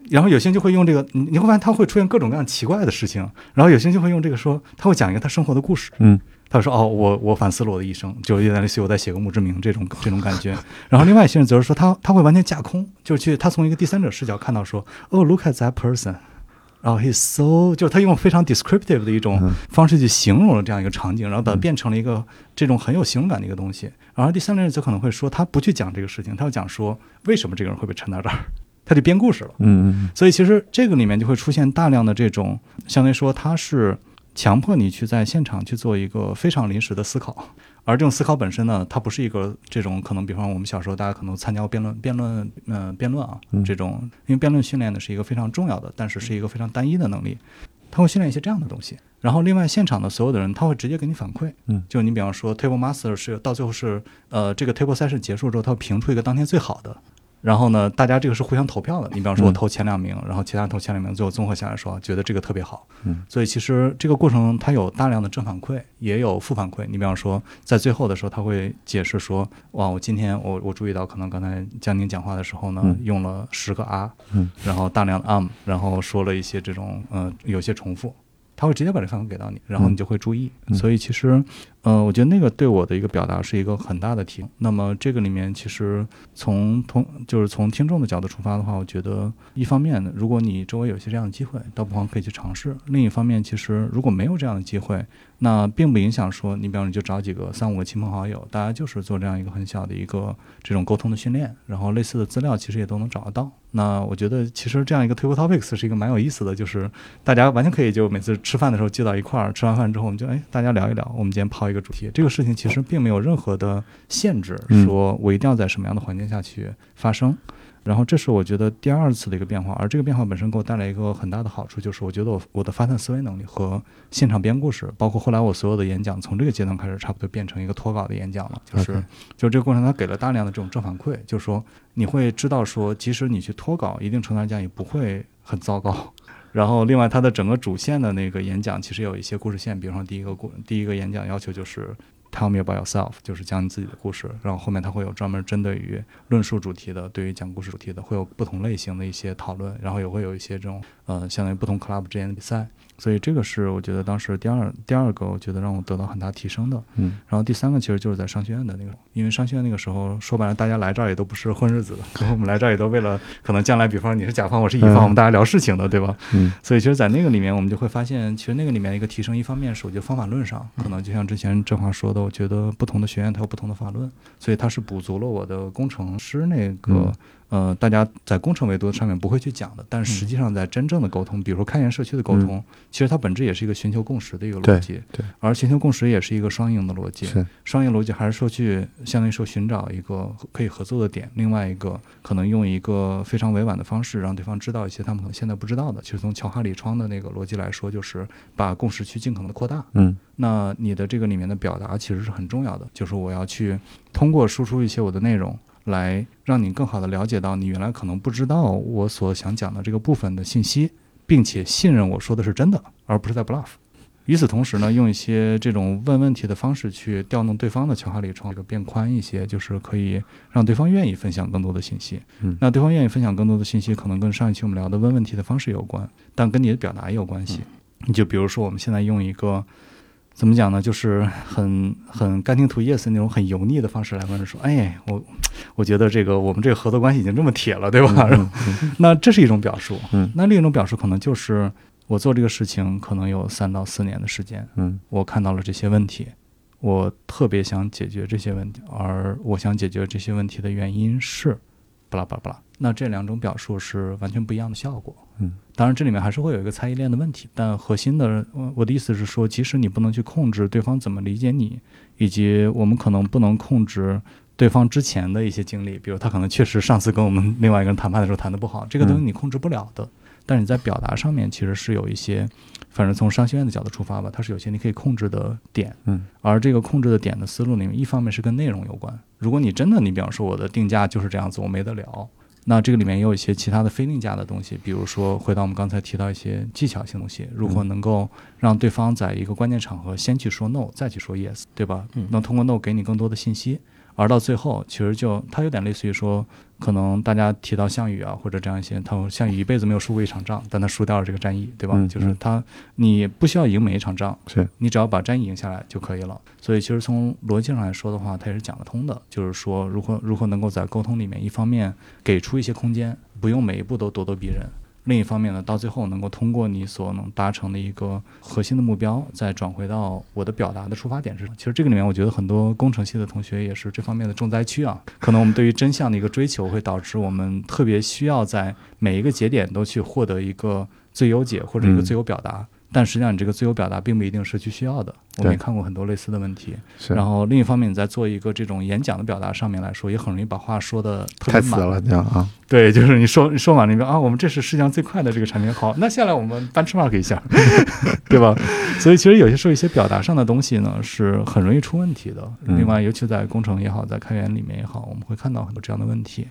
然后有些人就会用这个，你你会发现他会出现各种各样奇怪的事情。然后有些人就会用这个说，他会讲一个他生活的故事。嗯他说：“哦，我我反思了我的一生，就有点类似于我在写个墓志铭这种这种感觉。”然后另外一些人则是说他他会完全架空，就是去他从一个第三者视角看到说：“哦，look at that person。”然后 he's so，就是他用非常 descriptive 的一种嗯方式去形容了这样一个场景，然后把它变成了一个这种很有形容感的一个东西。然后第三类人则可能会说，他不去讲这个事情，他要讲说为什么这个人会被沉到这儿，他就编故事了。嗯嗯所以其实这个里面就会出现大量的这种，相当于说他是强迫你去在现场去做一个非常临时的思考，而这种思考本身呢，它不是一个这种可能，比方我们小时候大家可能参加过辩论、辩论、呃辩论啊嗯。这种，因为辩论训练的是一个非常重要的，但是是一个非常单一的能力。他会训练一些这样的东西，然后另外现场的所有的人他会直接给你反馈，嗯，就你比方说 table master 是到最后是呃这个 table session 结束之后，他会评出一个当天最好的，然后呢，大家这个是互相投票的。你比方说，我嗯投前两名，然后其他人投前两名，最后综合下来说，觉得这个特别好。嗯，所以其实这个过程它有大量的正反馈，也有负反馈。你比方说，在最后的时候，他会解释说，哇，我今天我我注意到，可能刚才江宁讲话的时候呢，嗯用了十个啊，嗯，然后大量的 um，然后说了一些这种呃有些重复。他会直接把这反馈给到你，然后你就会注意。嗯所以其实，呃，我觉得那个对我的一个表达是一个很大的提升。那么这个里面其实从同就是从听众的角度出发的话，我觉得一方面，如果你周围有些这样的机会，倒不妨可以去尝试；另一方面，其实如果没有这样的机会，那并不影响说，你比方说你就找几个三五个亲朋好友，大家就是做这样一个很小的一个这种沟通的训练，然后类似的资料其实也都能找得到。那我觉得其实这样一个推 a topics 是一个蛮有意思的，就是大家完全可以就每次吃饭的时候聚到一块儿，吃完饭之后我们就哎大家聊一聊，我们今天抛一个主题，这个事情其实并没有任何的限制，嗯说我一定要在什么样的环境下去发生。然后这是我觉得第二次的一个变化，而这个变化本身给我带来一个很大的好处，就是我觉得我我的发散思维能力和现场编故事，包括后来我所有的演讲，从这个阶段开始，差不多变成一个脱稿的演讲了。就是就这个过程，它给了大量的这种正反馈，就是说你会知道说，即使你去脱稿，一定程度上讲也不会很糟糕。然后，另外它的整个主线的那个演讲，其实有一些故事线，比如说第一个故第一个演讲要求就是 Tell me about yourself，就是讲你自己的故事。然后后面它会有专门针对于论述主题的，对于讲故事主题的，会有不同类型的一些讨论，然后也会有一些这种呃，相当于不同 club 之间的比赛。所以这个是我觉得当时第二第二个，我觉得让我得到很大提升的。嗯然后第三个其实就是在商学院的那个，因为商学院那个时候说白了，大家来这儿也都不是混日子的，可 能我们来这儿也都为了可能将来，比方你是甲方，我是乙方，嗯我们大家聊事情的，对吧？嗯所以其实，在那个里面，我们就会发现，其实那个里面一个提升，一方面是我觉得方法论上，可能就像之前郑华说的，我觉得不同的学院它有不同的法论，所以它是补足了我的工程师那个。嗯呃，大家在工程维度上面不会去讲的，但实际上在真正的沟通，比如说开源社区的沟通，其实它本质也是一个寻求共识的一个逻辑，对，而寻求共识也是一个双赢的逻辑。是双赢逻辑还是说去相当于说寻找一个可以合作的点，另外一个可能用一个非常委婉的方式让对方知道一些他们可能现在不知道的。其实从乔哈里窗的那个逻辑来说，就是把共识去尽可能的扩大。嗯那你的这个里面的表达其实是很重要的，就是我要去通过输出一些我的内容，来让你更好的了解到你原来可能不知道我所想讲的这个部分的信息，并且信任我说的是真的，而不是在 bluff。与此同时呢，用一些这种问问题的方式去调动对方的强化里程，这个变宽一些，就是可以让对方愿意分享更多的信息。嗯那对方愿意分享更多的信息，可能跟上一期我们聊的问问题的方式有关，但跟你的表达也有关系。你就比如说我们现在用一个怎么讲呢，就是很很干净 to yes 那种很油腻的方式来问人说，哎，我我觉得这个我们这个合作关系已经这么铁了，对吧？那这是一种表述。嗯那另一种表述可能就是我做这个事情可能有三到四年的时间，嗯我看到了这些问题，我特别想解决这些问题，而我想解决这些问题的原因是，巴拉巴拉巴拉。那这两种表述是完全不一样的效果。嗯，当然这里面还是会有一个猜疑链的问题，但核心的，我我的意思是说，即使你不能去控制对方怎么理解你，以及我们可能不能控制。对方之前的一些经历，比如他可能确实上次跟我们另外一个人谈判的时候谈的不好，这个东西你控制不了的。但是你在表达上面其实是有一些，反正从商学院的角度出发吧，它是有些你可以控制的点。嗯，而这个控制的点的思路里面，一方面是跟内容有关。如果你真的，你比方说我的定价就是这样子，我没得聊，那这个里面也有一些其他的非定价的东西，比如说回到我们刚才提到一些技巧性东西，如何能够让对方在一个关键场合先去说 no，再去说 yes，对吧？嗯能通过 no 给你更多的信息。而到最后，其实就它有点类似于说，可能大家提到项羽啊，或者这样一些，他项羽一辈子没有输过一场仗，但他输掉了这个战役，对吧？嗯就是他，你不需要赢每一场仗，是你只要把战役赢下来就可以了。所以其实从逻辑上来说的话，它也是讲得通的，就是说如何如何能够在沟通里面，一方面给出一些空间，不用每一步都咄咄逼人。另一方面呢，到最后能够通过你所能达成的一个核心的目标，再转回到我的表达的出发点是什么。其实这个里面，我觉得很多工程系的同学也是这方面的重灾区啊。可能我们对于真相的一个追求，会导致我们特别需要在每一个节点都去获得一个最优解或者一个嗯最优表达。但实际上，你这个自由表达并不一定是去需要的。我们也看过很多类似的问题。是，然后另一方面，你在做一个这种演讲的表达上面来说，也很容易把话说的。太死了这样啊，对，就是你说你说完了，你说啊，我们这是世界上最快的这个产品，好，那下来我们 benchmark 一下，对吧？所以其实有些时候一些表达上的东西呢，是很容易出问题的。嗯另外，尤其在工程也好，在开源里面也好，我们会看到很多这样的问题。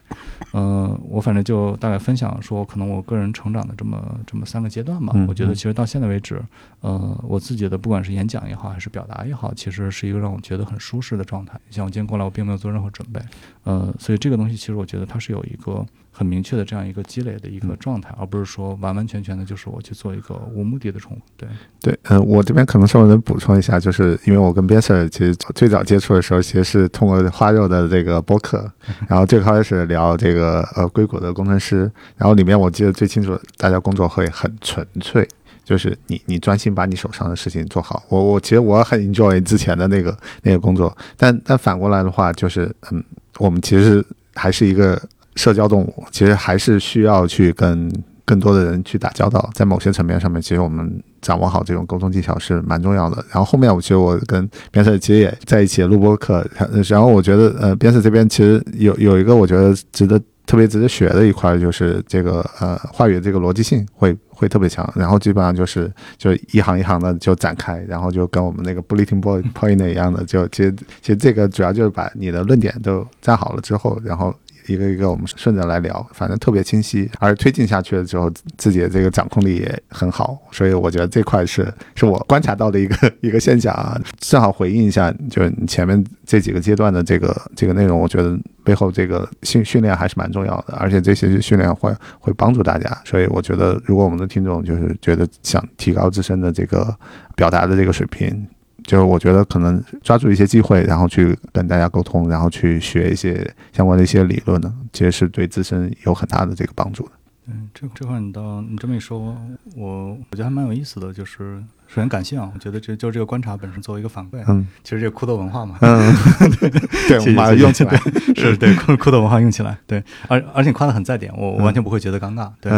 嗯、我反正就大概分享说，可能我个人成长的这么这么三个阶段吧。嗯我觉得其实到现在为止。止，呃，我自己的不管是演讲也好，还是表达也好，其实是一个让我觉得很舒适的状态。像我今天过来，我并没有做任何准备，呃，所以这个东西其实我觉得它是有一个很明确的这样一个积累的一个状态，而不是说完完全全的就是我去做一个无目的的重复。对，对，呃、我这边可能稍微能补充一下，就是因为我跟 b e s e r 其实最早接触的时候，其实是通过花肉的这个播客，然后最开始聊这个呃硅谷的工程师，然后里面我记得最清楚，大家工作会很纯粹。就是你，你专心把你手上的事情做好。我我其实我很 enjoy 之前的那个那个工作，但但反过来的话，就是嗯，我们其实还是一个社交动物，其实还是需要去跟更多的人去打交道。在某些层面上面，其实我们掌握好这种沟通技巧是蛮重要的。然后后面我其实我跟边色其实也在一起录播课，然后我觉得呃边色这边其实有有一个我觉得值得。特别值得学的一块就是这个呃话语的这个逻辑性会会特别强，然后基本上就是就一行一行的就展开，然后就跟我们那个 bulletin point 一样的，就其实其实这个主要就是把你的论点都站好了之后，然后一个一个我们顺着来聊，反正特别清晰，而推进下去了之后，自己的这个掌控力也很好，所以我觉得这块是是我观察到的一个 一个现象啊，正好回应一下，就是你前面这几个阶段的这个这个内容，我觉得。背后这个训训练还是蛮重要的，而且这些训练会会帮助大家，所以我觉得，如果我们的听众就是觉得想提高自身的这个表达的这个水平，就是我觉得可能抓住一些机会，然后去跟大家沟通，然后去学一些相关的一些理论呢，其实是对自身有很大的这个帮助的。嗯，这这块你倒你这么一说，我我觉得还蛮有意思的，就是首先感谢啊，我觉得这就这个观察本身作为一个反馈，嗯，其实这个酷豆文化嘛，嗯，对，我们把它用起来，是对酷酷豆文化用起来，对，而而且夸的很在点，我我完全不会觉得尴尬，对，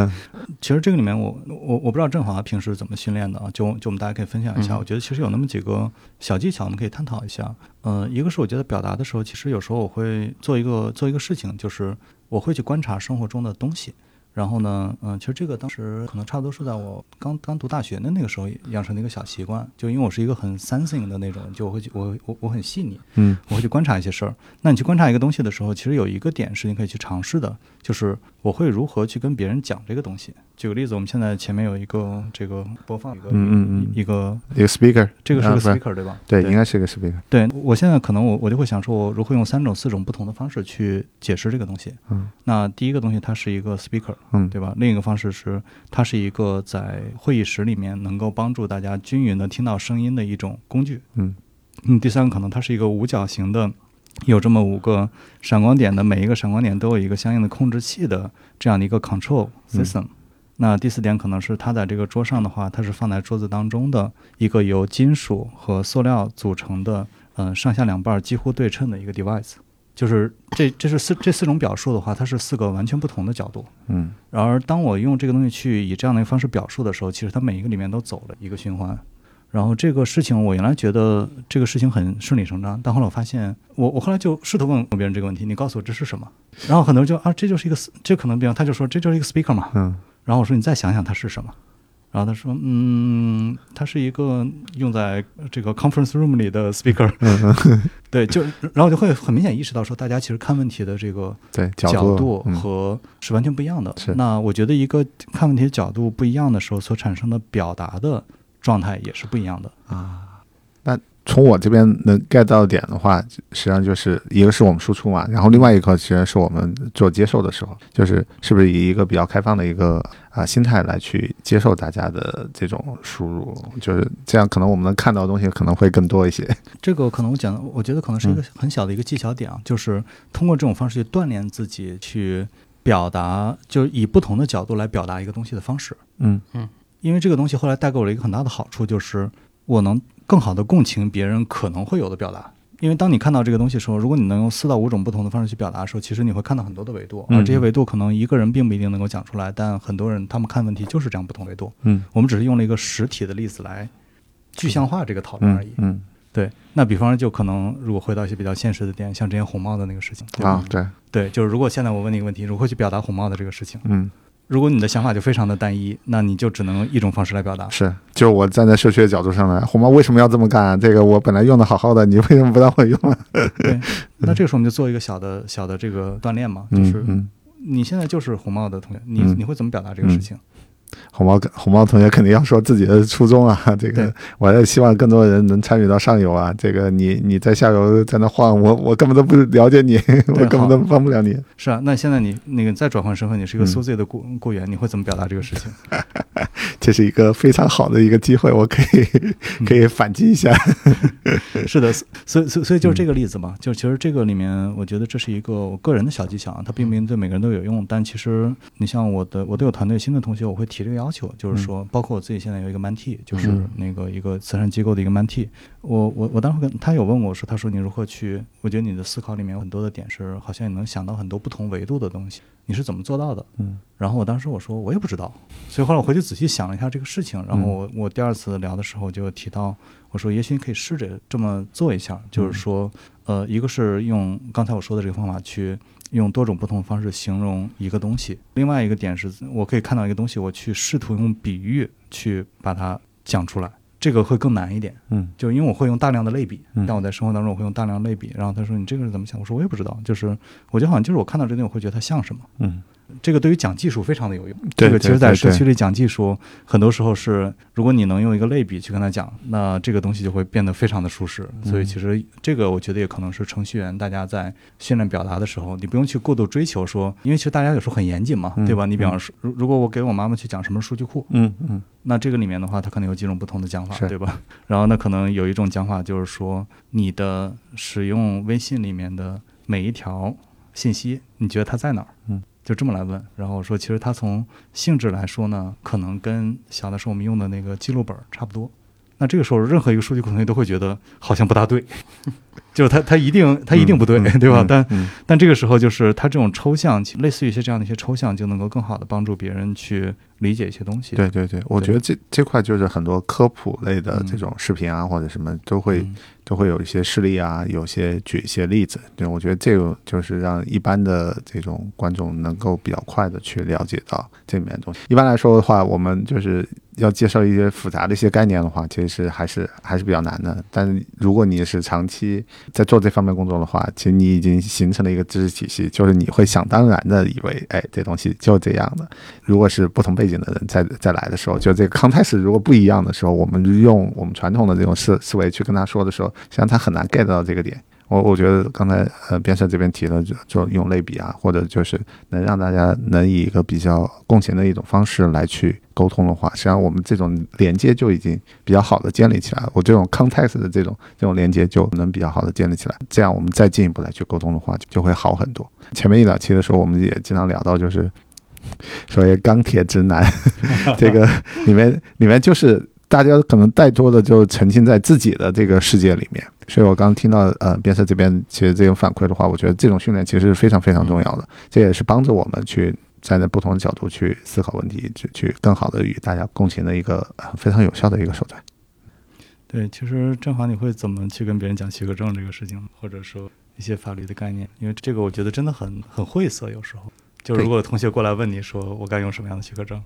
其实这个里面我我我不知道振华平时怎么训练的啊，就就我们大家可以分享一下，我觉得其实有那么几个小技巧，我们可以探讨一下，呃，一个是我觉得表达的时候，其实有时候我会做一个做一个事情，就是我会去观察生活中的东西。然后呢，嗯，其实这个当时可能差不多是在我刚刚读大学的那个时候养成的一个小习惯，就因为我是一个很 sensing 的那种，就我会去我我我很细腻，嗯，我会去观察一些事儿。那你去观察一个东西的时候，其实有一个点是你可以去尝试的，就是我会如何去跟别人讲这个东西。举个例子，我们现在前面有一个这个播放一个嗯嗯嗯一个一个 speaker，这个是个 speaker 对吧？对，应该是一个 speaker，对我现在可能我我就会想说，我如何用三种四种不同的方式去解释这个东西。嗯，那第一个东西它是一个 speaker，嗯，对吧？另一个方式是它是一个在会议室里面能够帮助大家均匀的听到声音的一种工具。嗯嗯，第三个可能它是一个五角形的，有这么五个闪光点的，每一个闪光点都有一个相应的控制器的这样的一个 control system。那第四点可能是它在这个桌上的话，它是放在桌子当中的一个由金属和塑料组成的，嗯、上下两半儿几乎对称的一个 device。就是这这是四这四种表述的话，它是四个完全不同的角度。嗯然而，当我用这个东西去以这样的一个方式表述的时候，其实它每一个里面都走了一个循环。然后这个事情，我原来觉得这个事情很顺理成章，但后来我发现，我我后来就试图问别人这个问题：你告诉我这是什么？然后很多人就啊，这就是一个，这可能比方他就说这就是一个 speaker 嘛。嗯然后我说你再想想它是什么？然后他说嗯，它是一个用在这个 conference room 里的 speaker。嗯，对，就然后我就会很明显意识到说，大家其实看问题的这个对，角度和是完全不一样的。是那我觉得一个看问题的角度不一样的时候，所产生的表达的状态也是不一样的。啊。那从我这边能 get 到点的话，实际上就是一个是我们输出嘛，然后另外一个其实是我们做接受的时候，就是是不是以一个比较开放的一个啊、心态来去接受大家的这种输入，就是这样，可能我们能看到的东西可能会更多一些。这个可能我讲，我觉得可能是一个很小的一个技巧点啊，就是通过这种方式去锻炼自己去表达，就以不同的角度来表达一个东西的方式。嗯嗯因为这个东西后来带给我了一个很大的好处，就是我能更好的共情别人可能会有的表达。因为当你看到这个东西的时候，如果你能用四到五种不同的方式去表达的时候，其实你会看到很多的维度，嗯而这些维度可能一个人并不一定能够讲出来，但很多人他们看问题就是这样不同维度。嗯我们只是用了一个实体的例子来具象化这个讨论而已。嗯嗯对，那比方说就可能如果回到一些比较现实的点，像之前红帽的那个事情？啊，对，对，就是如果现在我问你一个问题，如何去表达红帽的这个事情？嗯如果你的想法就非常的单一，那你就只能用一种方式来表达。是，就是我站在社区的角度上来，红帽为什么要这么干？这个我本来用的好好的，你为什么不让我用啊？对，那这个时候我们就做一个小的小的这个锻炼嘛，就嗯是嗯你现在就是红帽的同学，你嗯你会怎么表达这个事情？红毛红毛同学肯定要说自己的初衷啊，这个对我也希望更多人能参与到上游啊。这个你你在下游在那晃，我我根本都不了解你，我根本都帮不了你。是啊，那现在你那个再转换身份，你是一个嗯 Suzy 的雇雇员，你会怎么表达这个事情？这是一个非常好的一个机会，我可以 可以反击一下。是的，所以所以所以嗯就是这个例子嘛，就其实这个里面，我觉得这是一个我个人的小技巧啊，它并不一定对每个人都有用，但其实你像我的我都有团队新的同学，我会提这个要求，就是说，包括我自己现在有一个 mentee，就是嗯那个一个慈善机构的一个 mentee，我我我当时跟他有问我说，他说你如何去？我觉得你的思考里面有很多的点是，好像你能想到很多不同维度的东西，你是怎么做到的？嗯然后我当时我说我也不知道，所以后来我回去仔细想了一下这个事情，然后我我第二次聊的时候就提到，我说也许你可以试着这么做一下，就是说，呃，一个是用刚才我说的这个方法去用多种不同的方式形容一个东西，另外一个点是我可以看到一个东西，我去试图用比喻去把它讲出来，这个会更难一点。嗯就因为我会用大量的类比，嗯但我在生活当中我会用大量类比。然后他说你这个是怎么想？我说我也不知道，就是我觉得好像就是我看到这东西我会觉得它像什么。嗯这个对于讲技术非常的有用。这个其实，在社区里讲技术，很多时候是如果你能用一个类比去跟他讲，那这个东西就会变得非常的舒适。嗯所以，其实这个我觉得也可能是程序员大家在训练表达的时候，你不用去过度追求说，因为其实大家有时候很严谨嘛，嗯对吧？你比方嗯说，如如果我给我妈妈去讲什么数据库，嗯嗯那这个里面的话，它可能有几种不同的讲法，对吧？然后那可能有一种讲法就是说，你的使用微信里面的每一条信息，你觉得它在哪儿？嗯，就这么来问。然后我说，其实它从性质来说呢，可能跟小的时候我们用的那个记录本儿差不多。那这个时候，任何一个数据库同学都会觉得好像不大对，就是它它一定它一定不对，嗯对吧？嗯但嗯但这个时候，就是它这种抽象，类似于一些这样的一些抽象，就能够更好的帮助别人去理解一些东西。对对对，我觉得这这块就是很多科普类的嗯这种视频啊，或者什么都会嗯都会有一些事例啊，有些举一些例子。对，我觉得这个就是让一般的这种观众能够比较快的去了解到这里面的东西。一般来说的话，我们就是要介绍一些复杂的一些概念的话，其实还是还是比较难的。但是如果你是长期在做这方面工作的话，其实你已经形成了一个知识体系，就是你会想当然的以为，哎，这东西就这样的。如果是不同背景的人再再来的时候，就这个康泰斯如果不一样的时候，我们用我们传统的这种思思维去跟他说的时候，实际上他很难 get 到这个点。我我觉得刚才呃边社这边提了，就就用类比啊，或者就是能让大家能以一个比较共情的一种方式来去沟通的话，实际上我们这种连接就已经比较好的建立起来了。我这种 context 的这种这种连接就能比较好的建立起来，这样我们再进一步来去沟通的话，就就会好很多。前面一两期的时候，我们也经常聊到，就是 所谓钢铁直男，这个里面里面就是大家可能太多的就沉浸在自己的这个世界里面。所以我刚刚听到呃边塞这边其实这种反馈的话，我觉得这种训练其实是非常非常重要的，这也是帮助我们去站在不同的角度去思考问题，去去更好的与大家共情的一个呃非常有效的一个手段。对，其实正好你会怎么去跟别人讲许可证这个事情，或者说一些法律的概念？因为这个我觉得真的很很晦涩，有时候。就如果同学过来问你说我该用什么样的许可证，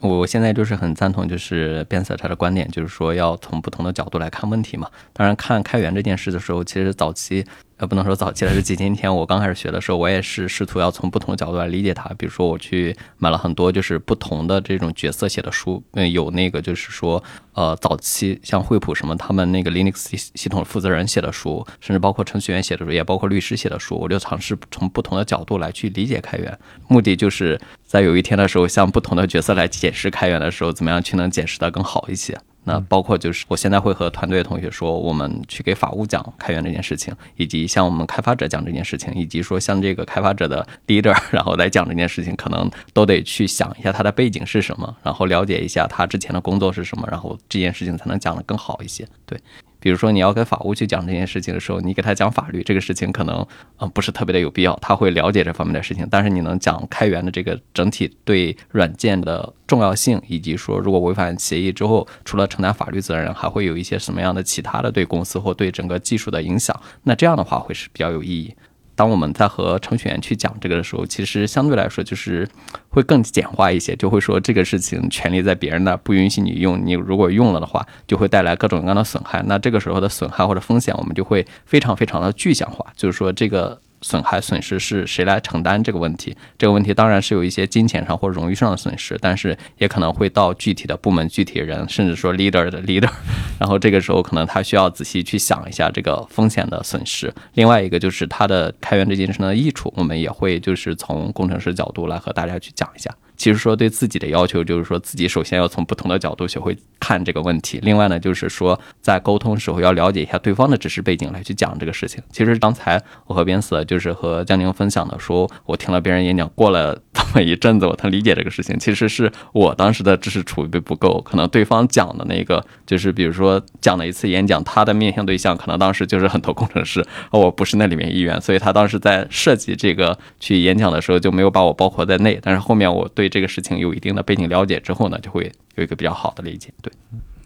我现在就是很赞同，就是变色他的观点，就是说要从不同的角度来看问题嘛。当然，看开源这件事的时候，其实早期呃不能说早期了，是几年前我刚开始学的时候，我也是试图要从不同的角度来理解它。比如说，我去买了很多就是不同的这种角色写的书，嗯，有那个就是说呃早期像惠普什么他们那个 Linux 系系统负责人写的书，甚至包括程序员写的书，也包括律师写的书，我就尝试从不同的角度来去理解开源，目的就是在有一天的时候，向不同的角色来解释开源的时候，怎么样去能解释的更好一些。那包括就是我现在会和团队的同学说，我们去给法务讲开源这件事情，以及向我们开发者讲这件事情，以及说向这个开发者的 leader，然后来讲这件事情，可能都得去想一下他的背景是什么，然后了解一下他之前的工作是什么，然后这件事情才能讲得更好一些。对。比如说你要跟法务去讲这件事情的时候，你给他讲法律这个事情可能嗯、不是特别的有必要，他会了解这方面的事情。但是你能讲开源的这个整体对软件的重要性，以及说如果违反协议之后，除了承担法律责任，还会有一些什么样的其他的对公司或对整个技术的影响，那这样的话会是比较有意义。当我们在和程序员去讲这个的时候，其实相对来说就是会更简化一些，就会说这个事情权利在别人那，不允许你用，你如果用了的话，就会带来各种各样的损害。那这个时候的损害或者风险，我们就会非常非常的具象化，就是说这个损害损失是谁来承担这个问题。这个问题当然是有一些金钱上或荣誉上的损失，但是也可能会到具体的部门、具体人，甚至说 leader 的 leader。然后这个时候可能他需要仔细去想一下这个风险的损失。另外一个就是它的开源这件事的益处，我们也会就是从工程师角度来和大家去讲一下。其实说对自己的要求，就是说自己首先要从不同的角度学会看这个问题。另外呢，就是说在沟通时候要了解一下对方的知识背景来去讲这个事情。其实刚才我和边死就是和江宁分享的，说我听了别人演讲过了这么一阵子，我才理解这个事情。其实是我当时的知识储备不够，可能对方讲的那个就是比如说讲了一次演讲，他的面向对象可能当时就是很多工程师，而我不是那里面一员，所以他当时在设计这个去演讲的时候就没有把我包括在内。但是后面我对这个事情有一定的背景了解之后呢，就会有一个比较好的理解。对，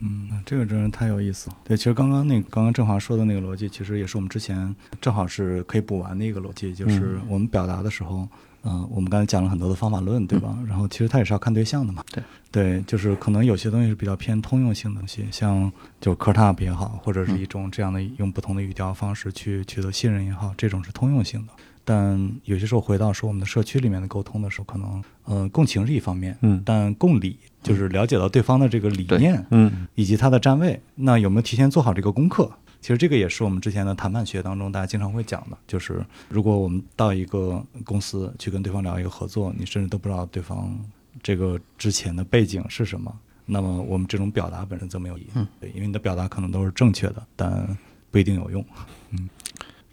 嗯，这个真是太有意思了。对，其实刚刚那刚刚郑华说的那个逻辑，其实也是我们之前正好是可以补完的一个逻辑，就是我们表达的时候，嗯、我们刚才讲了很多的方法论，对吧？然后其实它也是要看对象的嘛。对，对，就是可能有些东西是比较偏通用性的东西，像就 c u r t up 也好，或者是一种这样的用不同的语调方式去取得信任也好，这种是通用性的。但有些时候回到说我们的社区里面的沟通的时候，可能呃共情是一方面，嗯但共理就是了解到对方的这个理念，嗯以及他的站位，那有没有提前做好这个功课？其实这个也是我们之前的谈判学当中大家经常会讲的，就是如果我们到一个公司去跟对方聊一个合作，你甚至都不知道对方这个之前的背景是什么，那么我们这种表达本身则没有意义。嗯，对，因为你的表达可能都是正确的，但不一定有用。嗯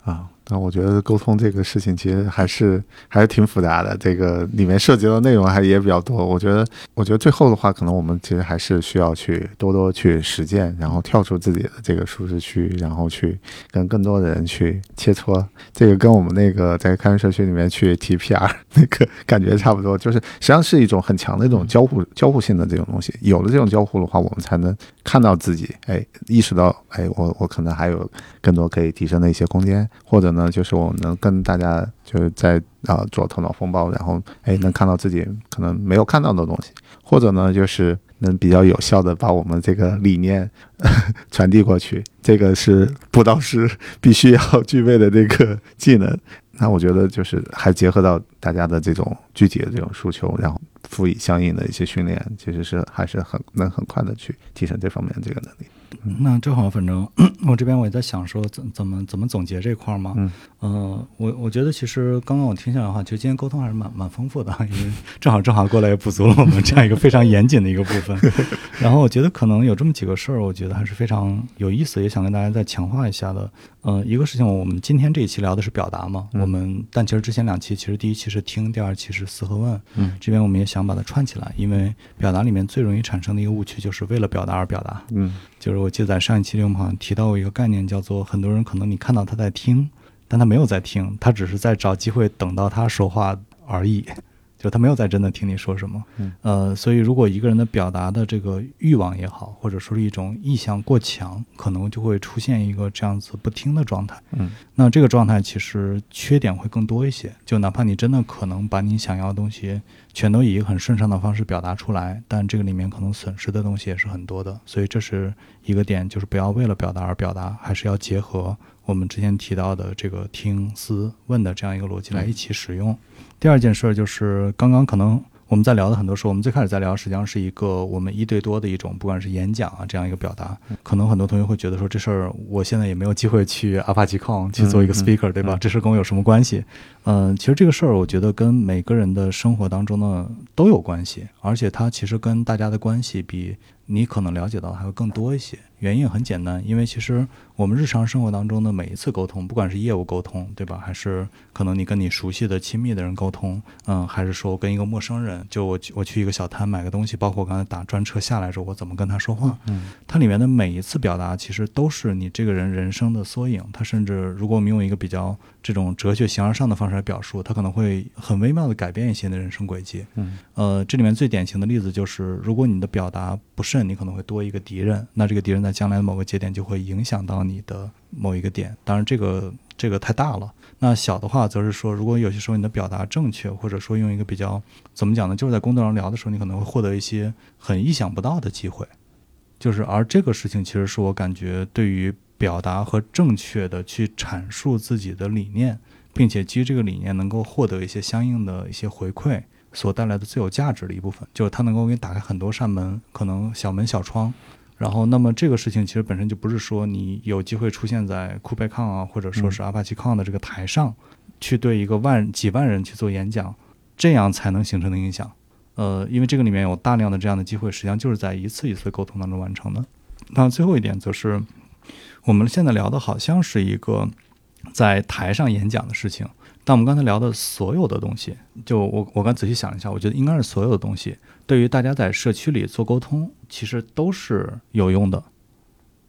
啊，但我觉得沟通这个事情其实还是还是挺复杂的，这个里面涉及到内容还也比较多。我觉得，我觉得最后的话，可能我们其实还是需要去多多去实践，然后跳出自己的这个舒适区，然后去跟更多的人去切磋。这个跟我们那个在开源社区里面去提 PR 那个感觉差不多，就是实际上是一种很强的一种交互交互性的这种东西。有了这种交互的话，我们才能看到自己，哎，意识到，哎，我我可能还有更多可以提升的一些空间，或者呢，就是我能跟大家就是在啊做头脑风暴，然后哎能看到自己可能没有看到的东西，或者呢就是能比较有效的把我们这个理念 传递过去，这个是布道师必须要具备的这个技能。那我觉得就是还结合到大家的这种具体的这种诉求，然后辅以相应的一些训练，其实是还是很能很快的去提升这方面的这个能力。那正好，反正 我这边我也在想说怎怎么怎么总结这块儿嘛。嗯，呃，我我觉得其实刚刚我听下来的话，其实今天沟通还是蛮蛮丰富的，因为正好正好过来也补足了我们这样一个非常严谨的一个部分。然后我觉得可能有这么几个事儿，我觉得还是非常有意思，也想跟大家再强化一下的。呃，一个事情，我们今天这一期聊的是表达嘛，嗯我们但其实之前两期，其实第一期是听，第二期是思和问。嗯，这边我们也想把它串起来，因为表达里面最容易产生的一个误区，就是为了表达而表达。嗯就是我记得在上一期里我们好像提到过一个概念，叫做很多人可能你看到他在听，但他没有在听，他只是在找机会等到他说话而已，就他没有在真的听你说什么。嗯呃，所以如果一个人的表达的这个欲望也好，或者说是一种意向过强，可能就会出现一个这样子不听的状态。嗯那这个状态其实缺点会更多一些，就哪怕你真的可能把你想要的东西全都以一个很顺畅的方式表达出来，但这个里面可能损失的东西也是很多的。所以这是一个点，就是不要为了表达而表达，还是要结合我们之前提到的这个听、思、问的这样一个逻辑来一起使用。第二件事儿就是刚刚可能我们在聊的很多时候，我们最开始在聊，实际上是一个我们一对多的一种，不管是演讲啊这样一个表达。可能很多同学会觉得说，这事儿我现在也没有机会去 Apache Con 去做一个嗯嗯 speaker，、对吧？这事儿跟我有什么关系？嗯、其实这个事儿我觉得跟每个人的生活当中呢都有关系，而且它其实跟大家的关系比你可能了解到的还会更多一些。原因很简单，因为其实我们日常生活当中的每一次沟通，不管是业务沟通，对吧？还是可能你跟你熟悉的、亲密的人沟通，嗯，还是说跟一个陌生人，就我去我去一个小摊买个东西，包括我刚才打专车下来的时候，我怎么跟他说话，嗯它里面的每一次表达，其实都是你这个人人生的缩影。它甚至，如果我们用一个比较这种哲学形而上的方式来表述，它可能会很微妙的改变一些你的人生轨迹。嗯呃，这里面最典型的例子就是，如果你的表达不慎，你可能会多一个敌人，那这个敌人在将来的某个节点就会影响到你你的某一个点。当然，这个这个太大了。那小的话，则是说，如果有些时候你的表达正确，或者说用一个比较怎么讲呢，就是在工作上聊的时候，你可能会获得一些很意想不到的机会。就是，而这个事情其实是我感觉对于表达和正确的去阐述自己的理念，并且基于这个理念能够获得一些相应的一些回馈所带来的最有价值的一部分，就是它能够给你打开很多扇门，可能小门小窗。然后，那么这个事情其实本身就不是说你有机会出现在库贝康啊，或者说是阿帕奇康的这个台上，去对一个万几万人去做演讲，这样才能形成的影响。呃，因为这个里面有大量的这样的机会，实际上就是在一次一次沟通当中完成的。那最后一点则是，我们现在聊的好像是一个在台上演讲的事情，但我们刚才聊的所有的东西，就我我刚仔细想了一下，我觉得应该是所有的东西。对于大家在社区里做沟通，其实都是有用的。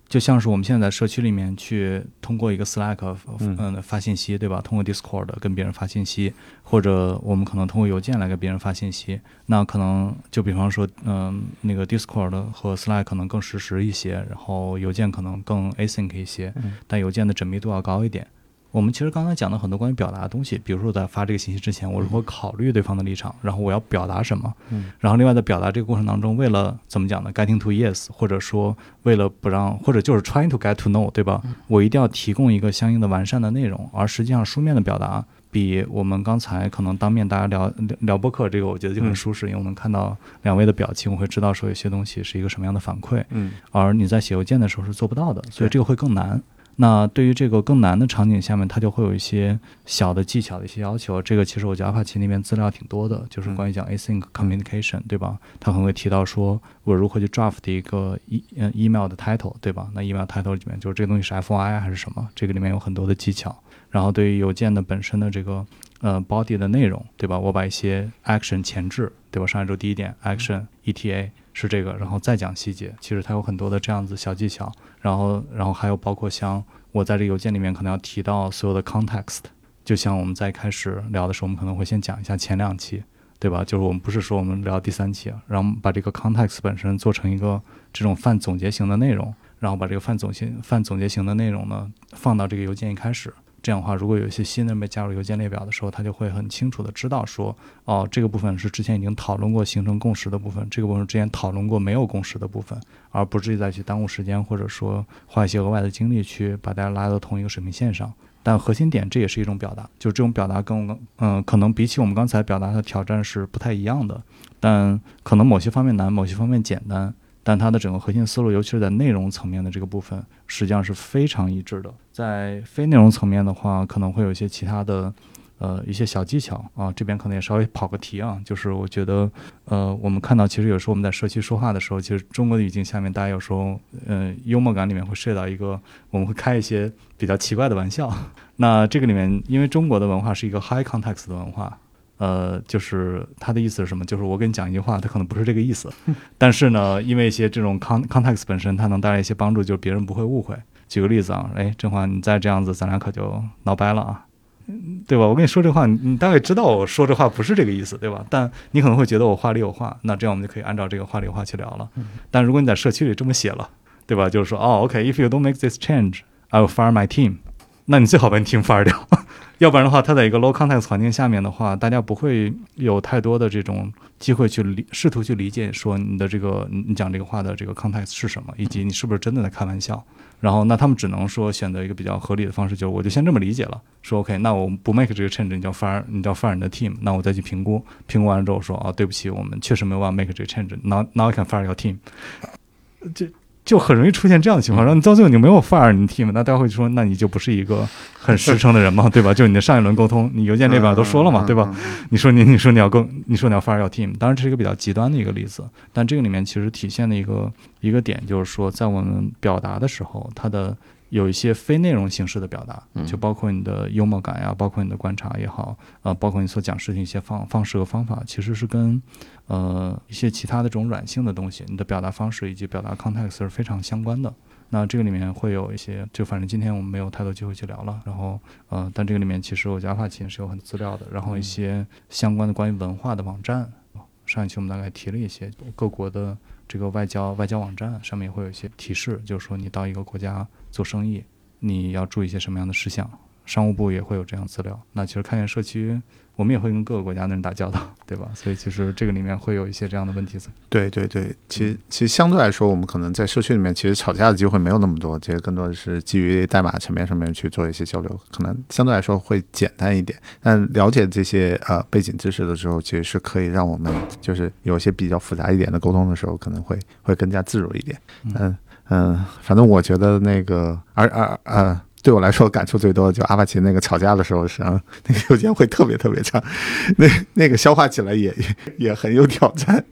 就像是我们现在在社区里面去通过一个 Slack，嗯，发信息，对吧？通过 Discord 跟别人发信息，或者我们可能通过邮件来给别人发信息。那可能就比方说，嗯，那个 Discord 和 Slack 可能更实时一些，然后邮件可能更 async 一些，但邮件的缜密度要高一点。我们其实刚才讲了很多关于表达的东西，比如说在发这个信息之前，我如何考虑对方的立场，然后我要表达什么，嗯，然后另外在表达这个过程当中，为了怎么讲呢？Getting to yes，或者说为了不让，或者就是 trying to get to know，对吧？我一定要提供一个相应的完善的内容，而实际上书面的表达比我们刚才可能当面大家聊聊播客这个，我觉得就很舒适，因为我能看到两位的表情，我会知道说有些东西是一个什么样的反馈，嗯，而你在写邮件的时候是做不到的，所以这个会更难。那对于这个更难的场景下面，它就会有一些小的技巧的一些要求。这个其实我觉得阿帕奇那边资料挺多的，就是关于讲 async communication，对吧？它可能会提到说我如何去 draft 一个 e 嗯 email 的 title，对吧？那 email title 里面就是这个东西是 F Y I 还是什么？这个里面有很多的技巧。然后对于邮件的本身的这个呃 body 的内容，对吧？我把一些 action 前置，对吧？上一周第一点 action ETA 是这个，然后再讲细节。其实它有很多的这样子小技巧。然后，然后还有包括像我在这邮件里面可能要提到所有的 context，就像我们在开始聊的时候，我们可能会先讲一下前两期，对吧？就是我们不是说我们聊第三期，然后把这个 context 本身做成一个这种泛总结型的内容，然后把这个泛总结泛总结型的内容呢放到这个邮件一开始。这样的话，如果有一些新的人被加入邮件列表的时候，他就会很清楚的知道说，哦，这个部分是之前已经讨论过形成共识的部分，这个部分之前讨论过没有共识的部分，而不至于再去耽误时间，或者说花一些额外的精力去把大家拉到同一个水平线上。但核心点，这也是一种表达，就这种表达跟我们，嗯，可能比起我们刚才表达的挑战是不太一样的，但可能某些方面难，某些方面简单。但它的整个核心思路，尤其是在内容层面的这个部分，实际上是非常一致的。在非内容层面的话，可能会有一些其他的，呃，一些小技巧啊。这边可能也稍微跑个题啊，就是我觉得，呃，我们看到其实有时候我们在社区说话的时候，其实中国的语境下面，大家有时候，呃，幽默感里面会涉及到一个，我们会开一些比较奇怪的玩笑。那这个里面，因为中国的文化是一个 high context 的文化。呃，就是他的意思是什么？就是我跟你讲一句话，他可能不是这个意思，但是呢，因为一些这种 con context 本身，它能带来一些帮助，就是别人不会误会。举个例子啊，哎，振华，你再这样子，咱俩可就闹掰了啊，对吧？我跟你说这话，你大概知道我说这话不是这个意思，对吧？但你可能会觉得我话里有话，那这样我们就可以按照这个话里有话去聊了。但如果你在社区里这么写了，对吧？就是说，哦，OK，if you don't make this change，I will fire my team。那你最好把你 team fire 掉。要不然的话，它在一个 low context 环境下面的话，大家不会有太多的这种机会去理试图去理解说你的这个你讲这个话的这个 context 是什么，以及你是不是真的在开玩笑。然后，那他们只能说选择一个比较合理的方式，就是我就先这么理解了，说 OK，那我不 make 这个 change，你叫 fire，你叫 fire 你的 team，那我再去评估，评估完了之后说啊，对不起，我们确实没有办法 make 这个 change，now now I can fire your team。这。就很容易出现这样的情况，然后你到最后你没有 fire 你 team，那大家会说，那你就不是一个很实诚的人嘛，对吧？就你的上一轮沟通，你邮件列表都说了嘛，对吧？你说你你说你要跟你说你要 fire 要 team，当然这是一个比较极端的一个例子，但这个里面其实体现的一个一个点就是说，在我们表达的时候，它的。有一些非内容形式的表达，就包括你的幽默感呀，包括你的观察也好，呃，包括你所讲事情一些方方式和方法，其实是跟呃一些其他的这种软性的东西，你的表达方式以及表达 context 是非常相关的。那这个里面会有一些，就反正今天我们没有太多机会去聊了。然后，呃，但这个里面其实我觉得阿帕奇是有很多资料的，然后一些相关的关于文化的网站，上一期我们大概提了一些各国的。这个外交外交网站上面会有一些提示，就是说你到一个国家做生意，你要注意一些什么样的事项，商务部也会有这样资料。那其实开源社区。我们也会跟各个国家的人打交道，对吧？所以其实这个里面会有一些这样的问题在。对对对，其实其实相对来说，我们可能在社区里面，其实吵架的机会没有那么多，其实更多的是基于代码层面上面去做一些交流，可能相对来说会简单一点。但了解这些呃背景知识的时候，其实是可以让我们就是有一些比较复杂一点的沟通的时候，可能会会更加自如一点。嗯嗯，反正我觉得那个，而而呃。对我来说感触最多的就阿帕奇那个吵架的时候是啊，那个时间会特别特别长，那那个消化起来也也很有挑战。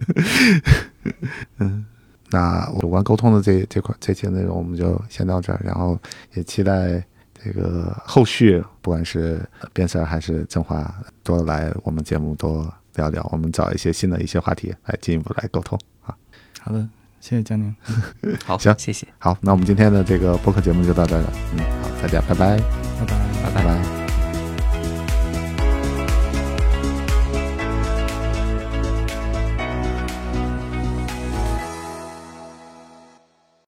嗯，那有关沟通的这这块这些内容我们就先到这儿，然后也期待这个后续，不管是边色还是振华，多来我们节目多聊聊，我们找一些新的一些话题来进一步来沟通啊。好的。谢谢江宁，好，行，谢谢，好，那我们今天的这个播客节目就到这了，嗯，好，大家拜拜，拜拜，拜拜。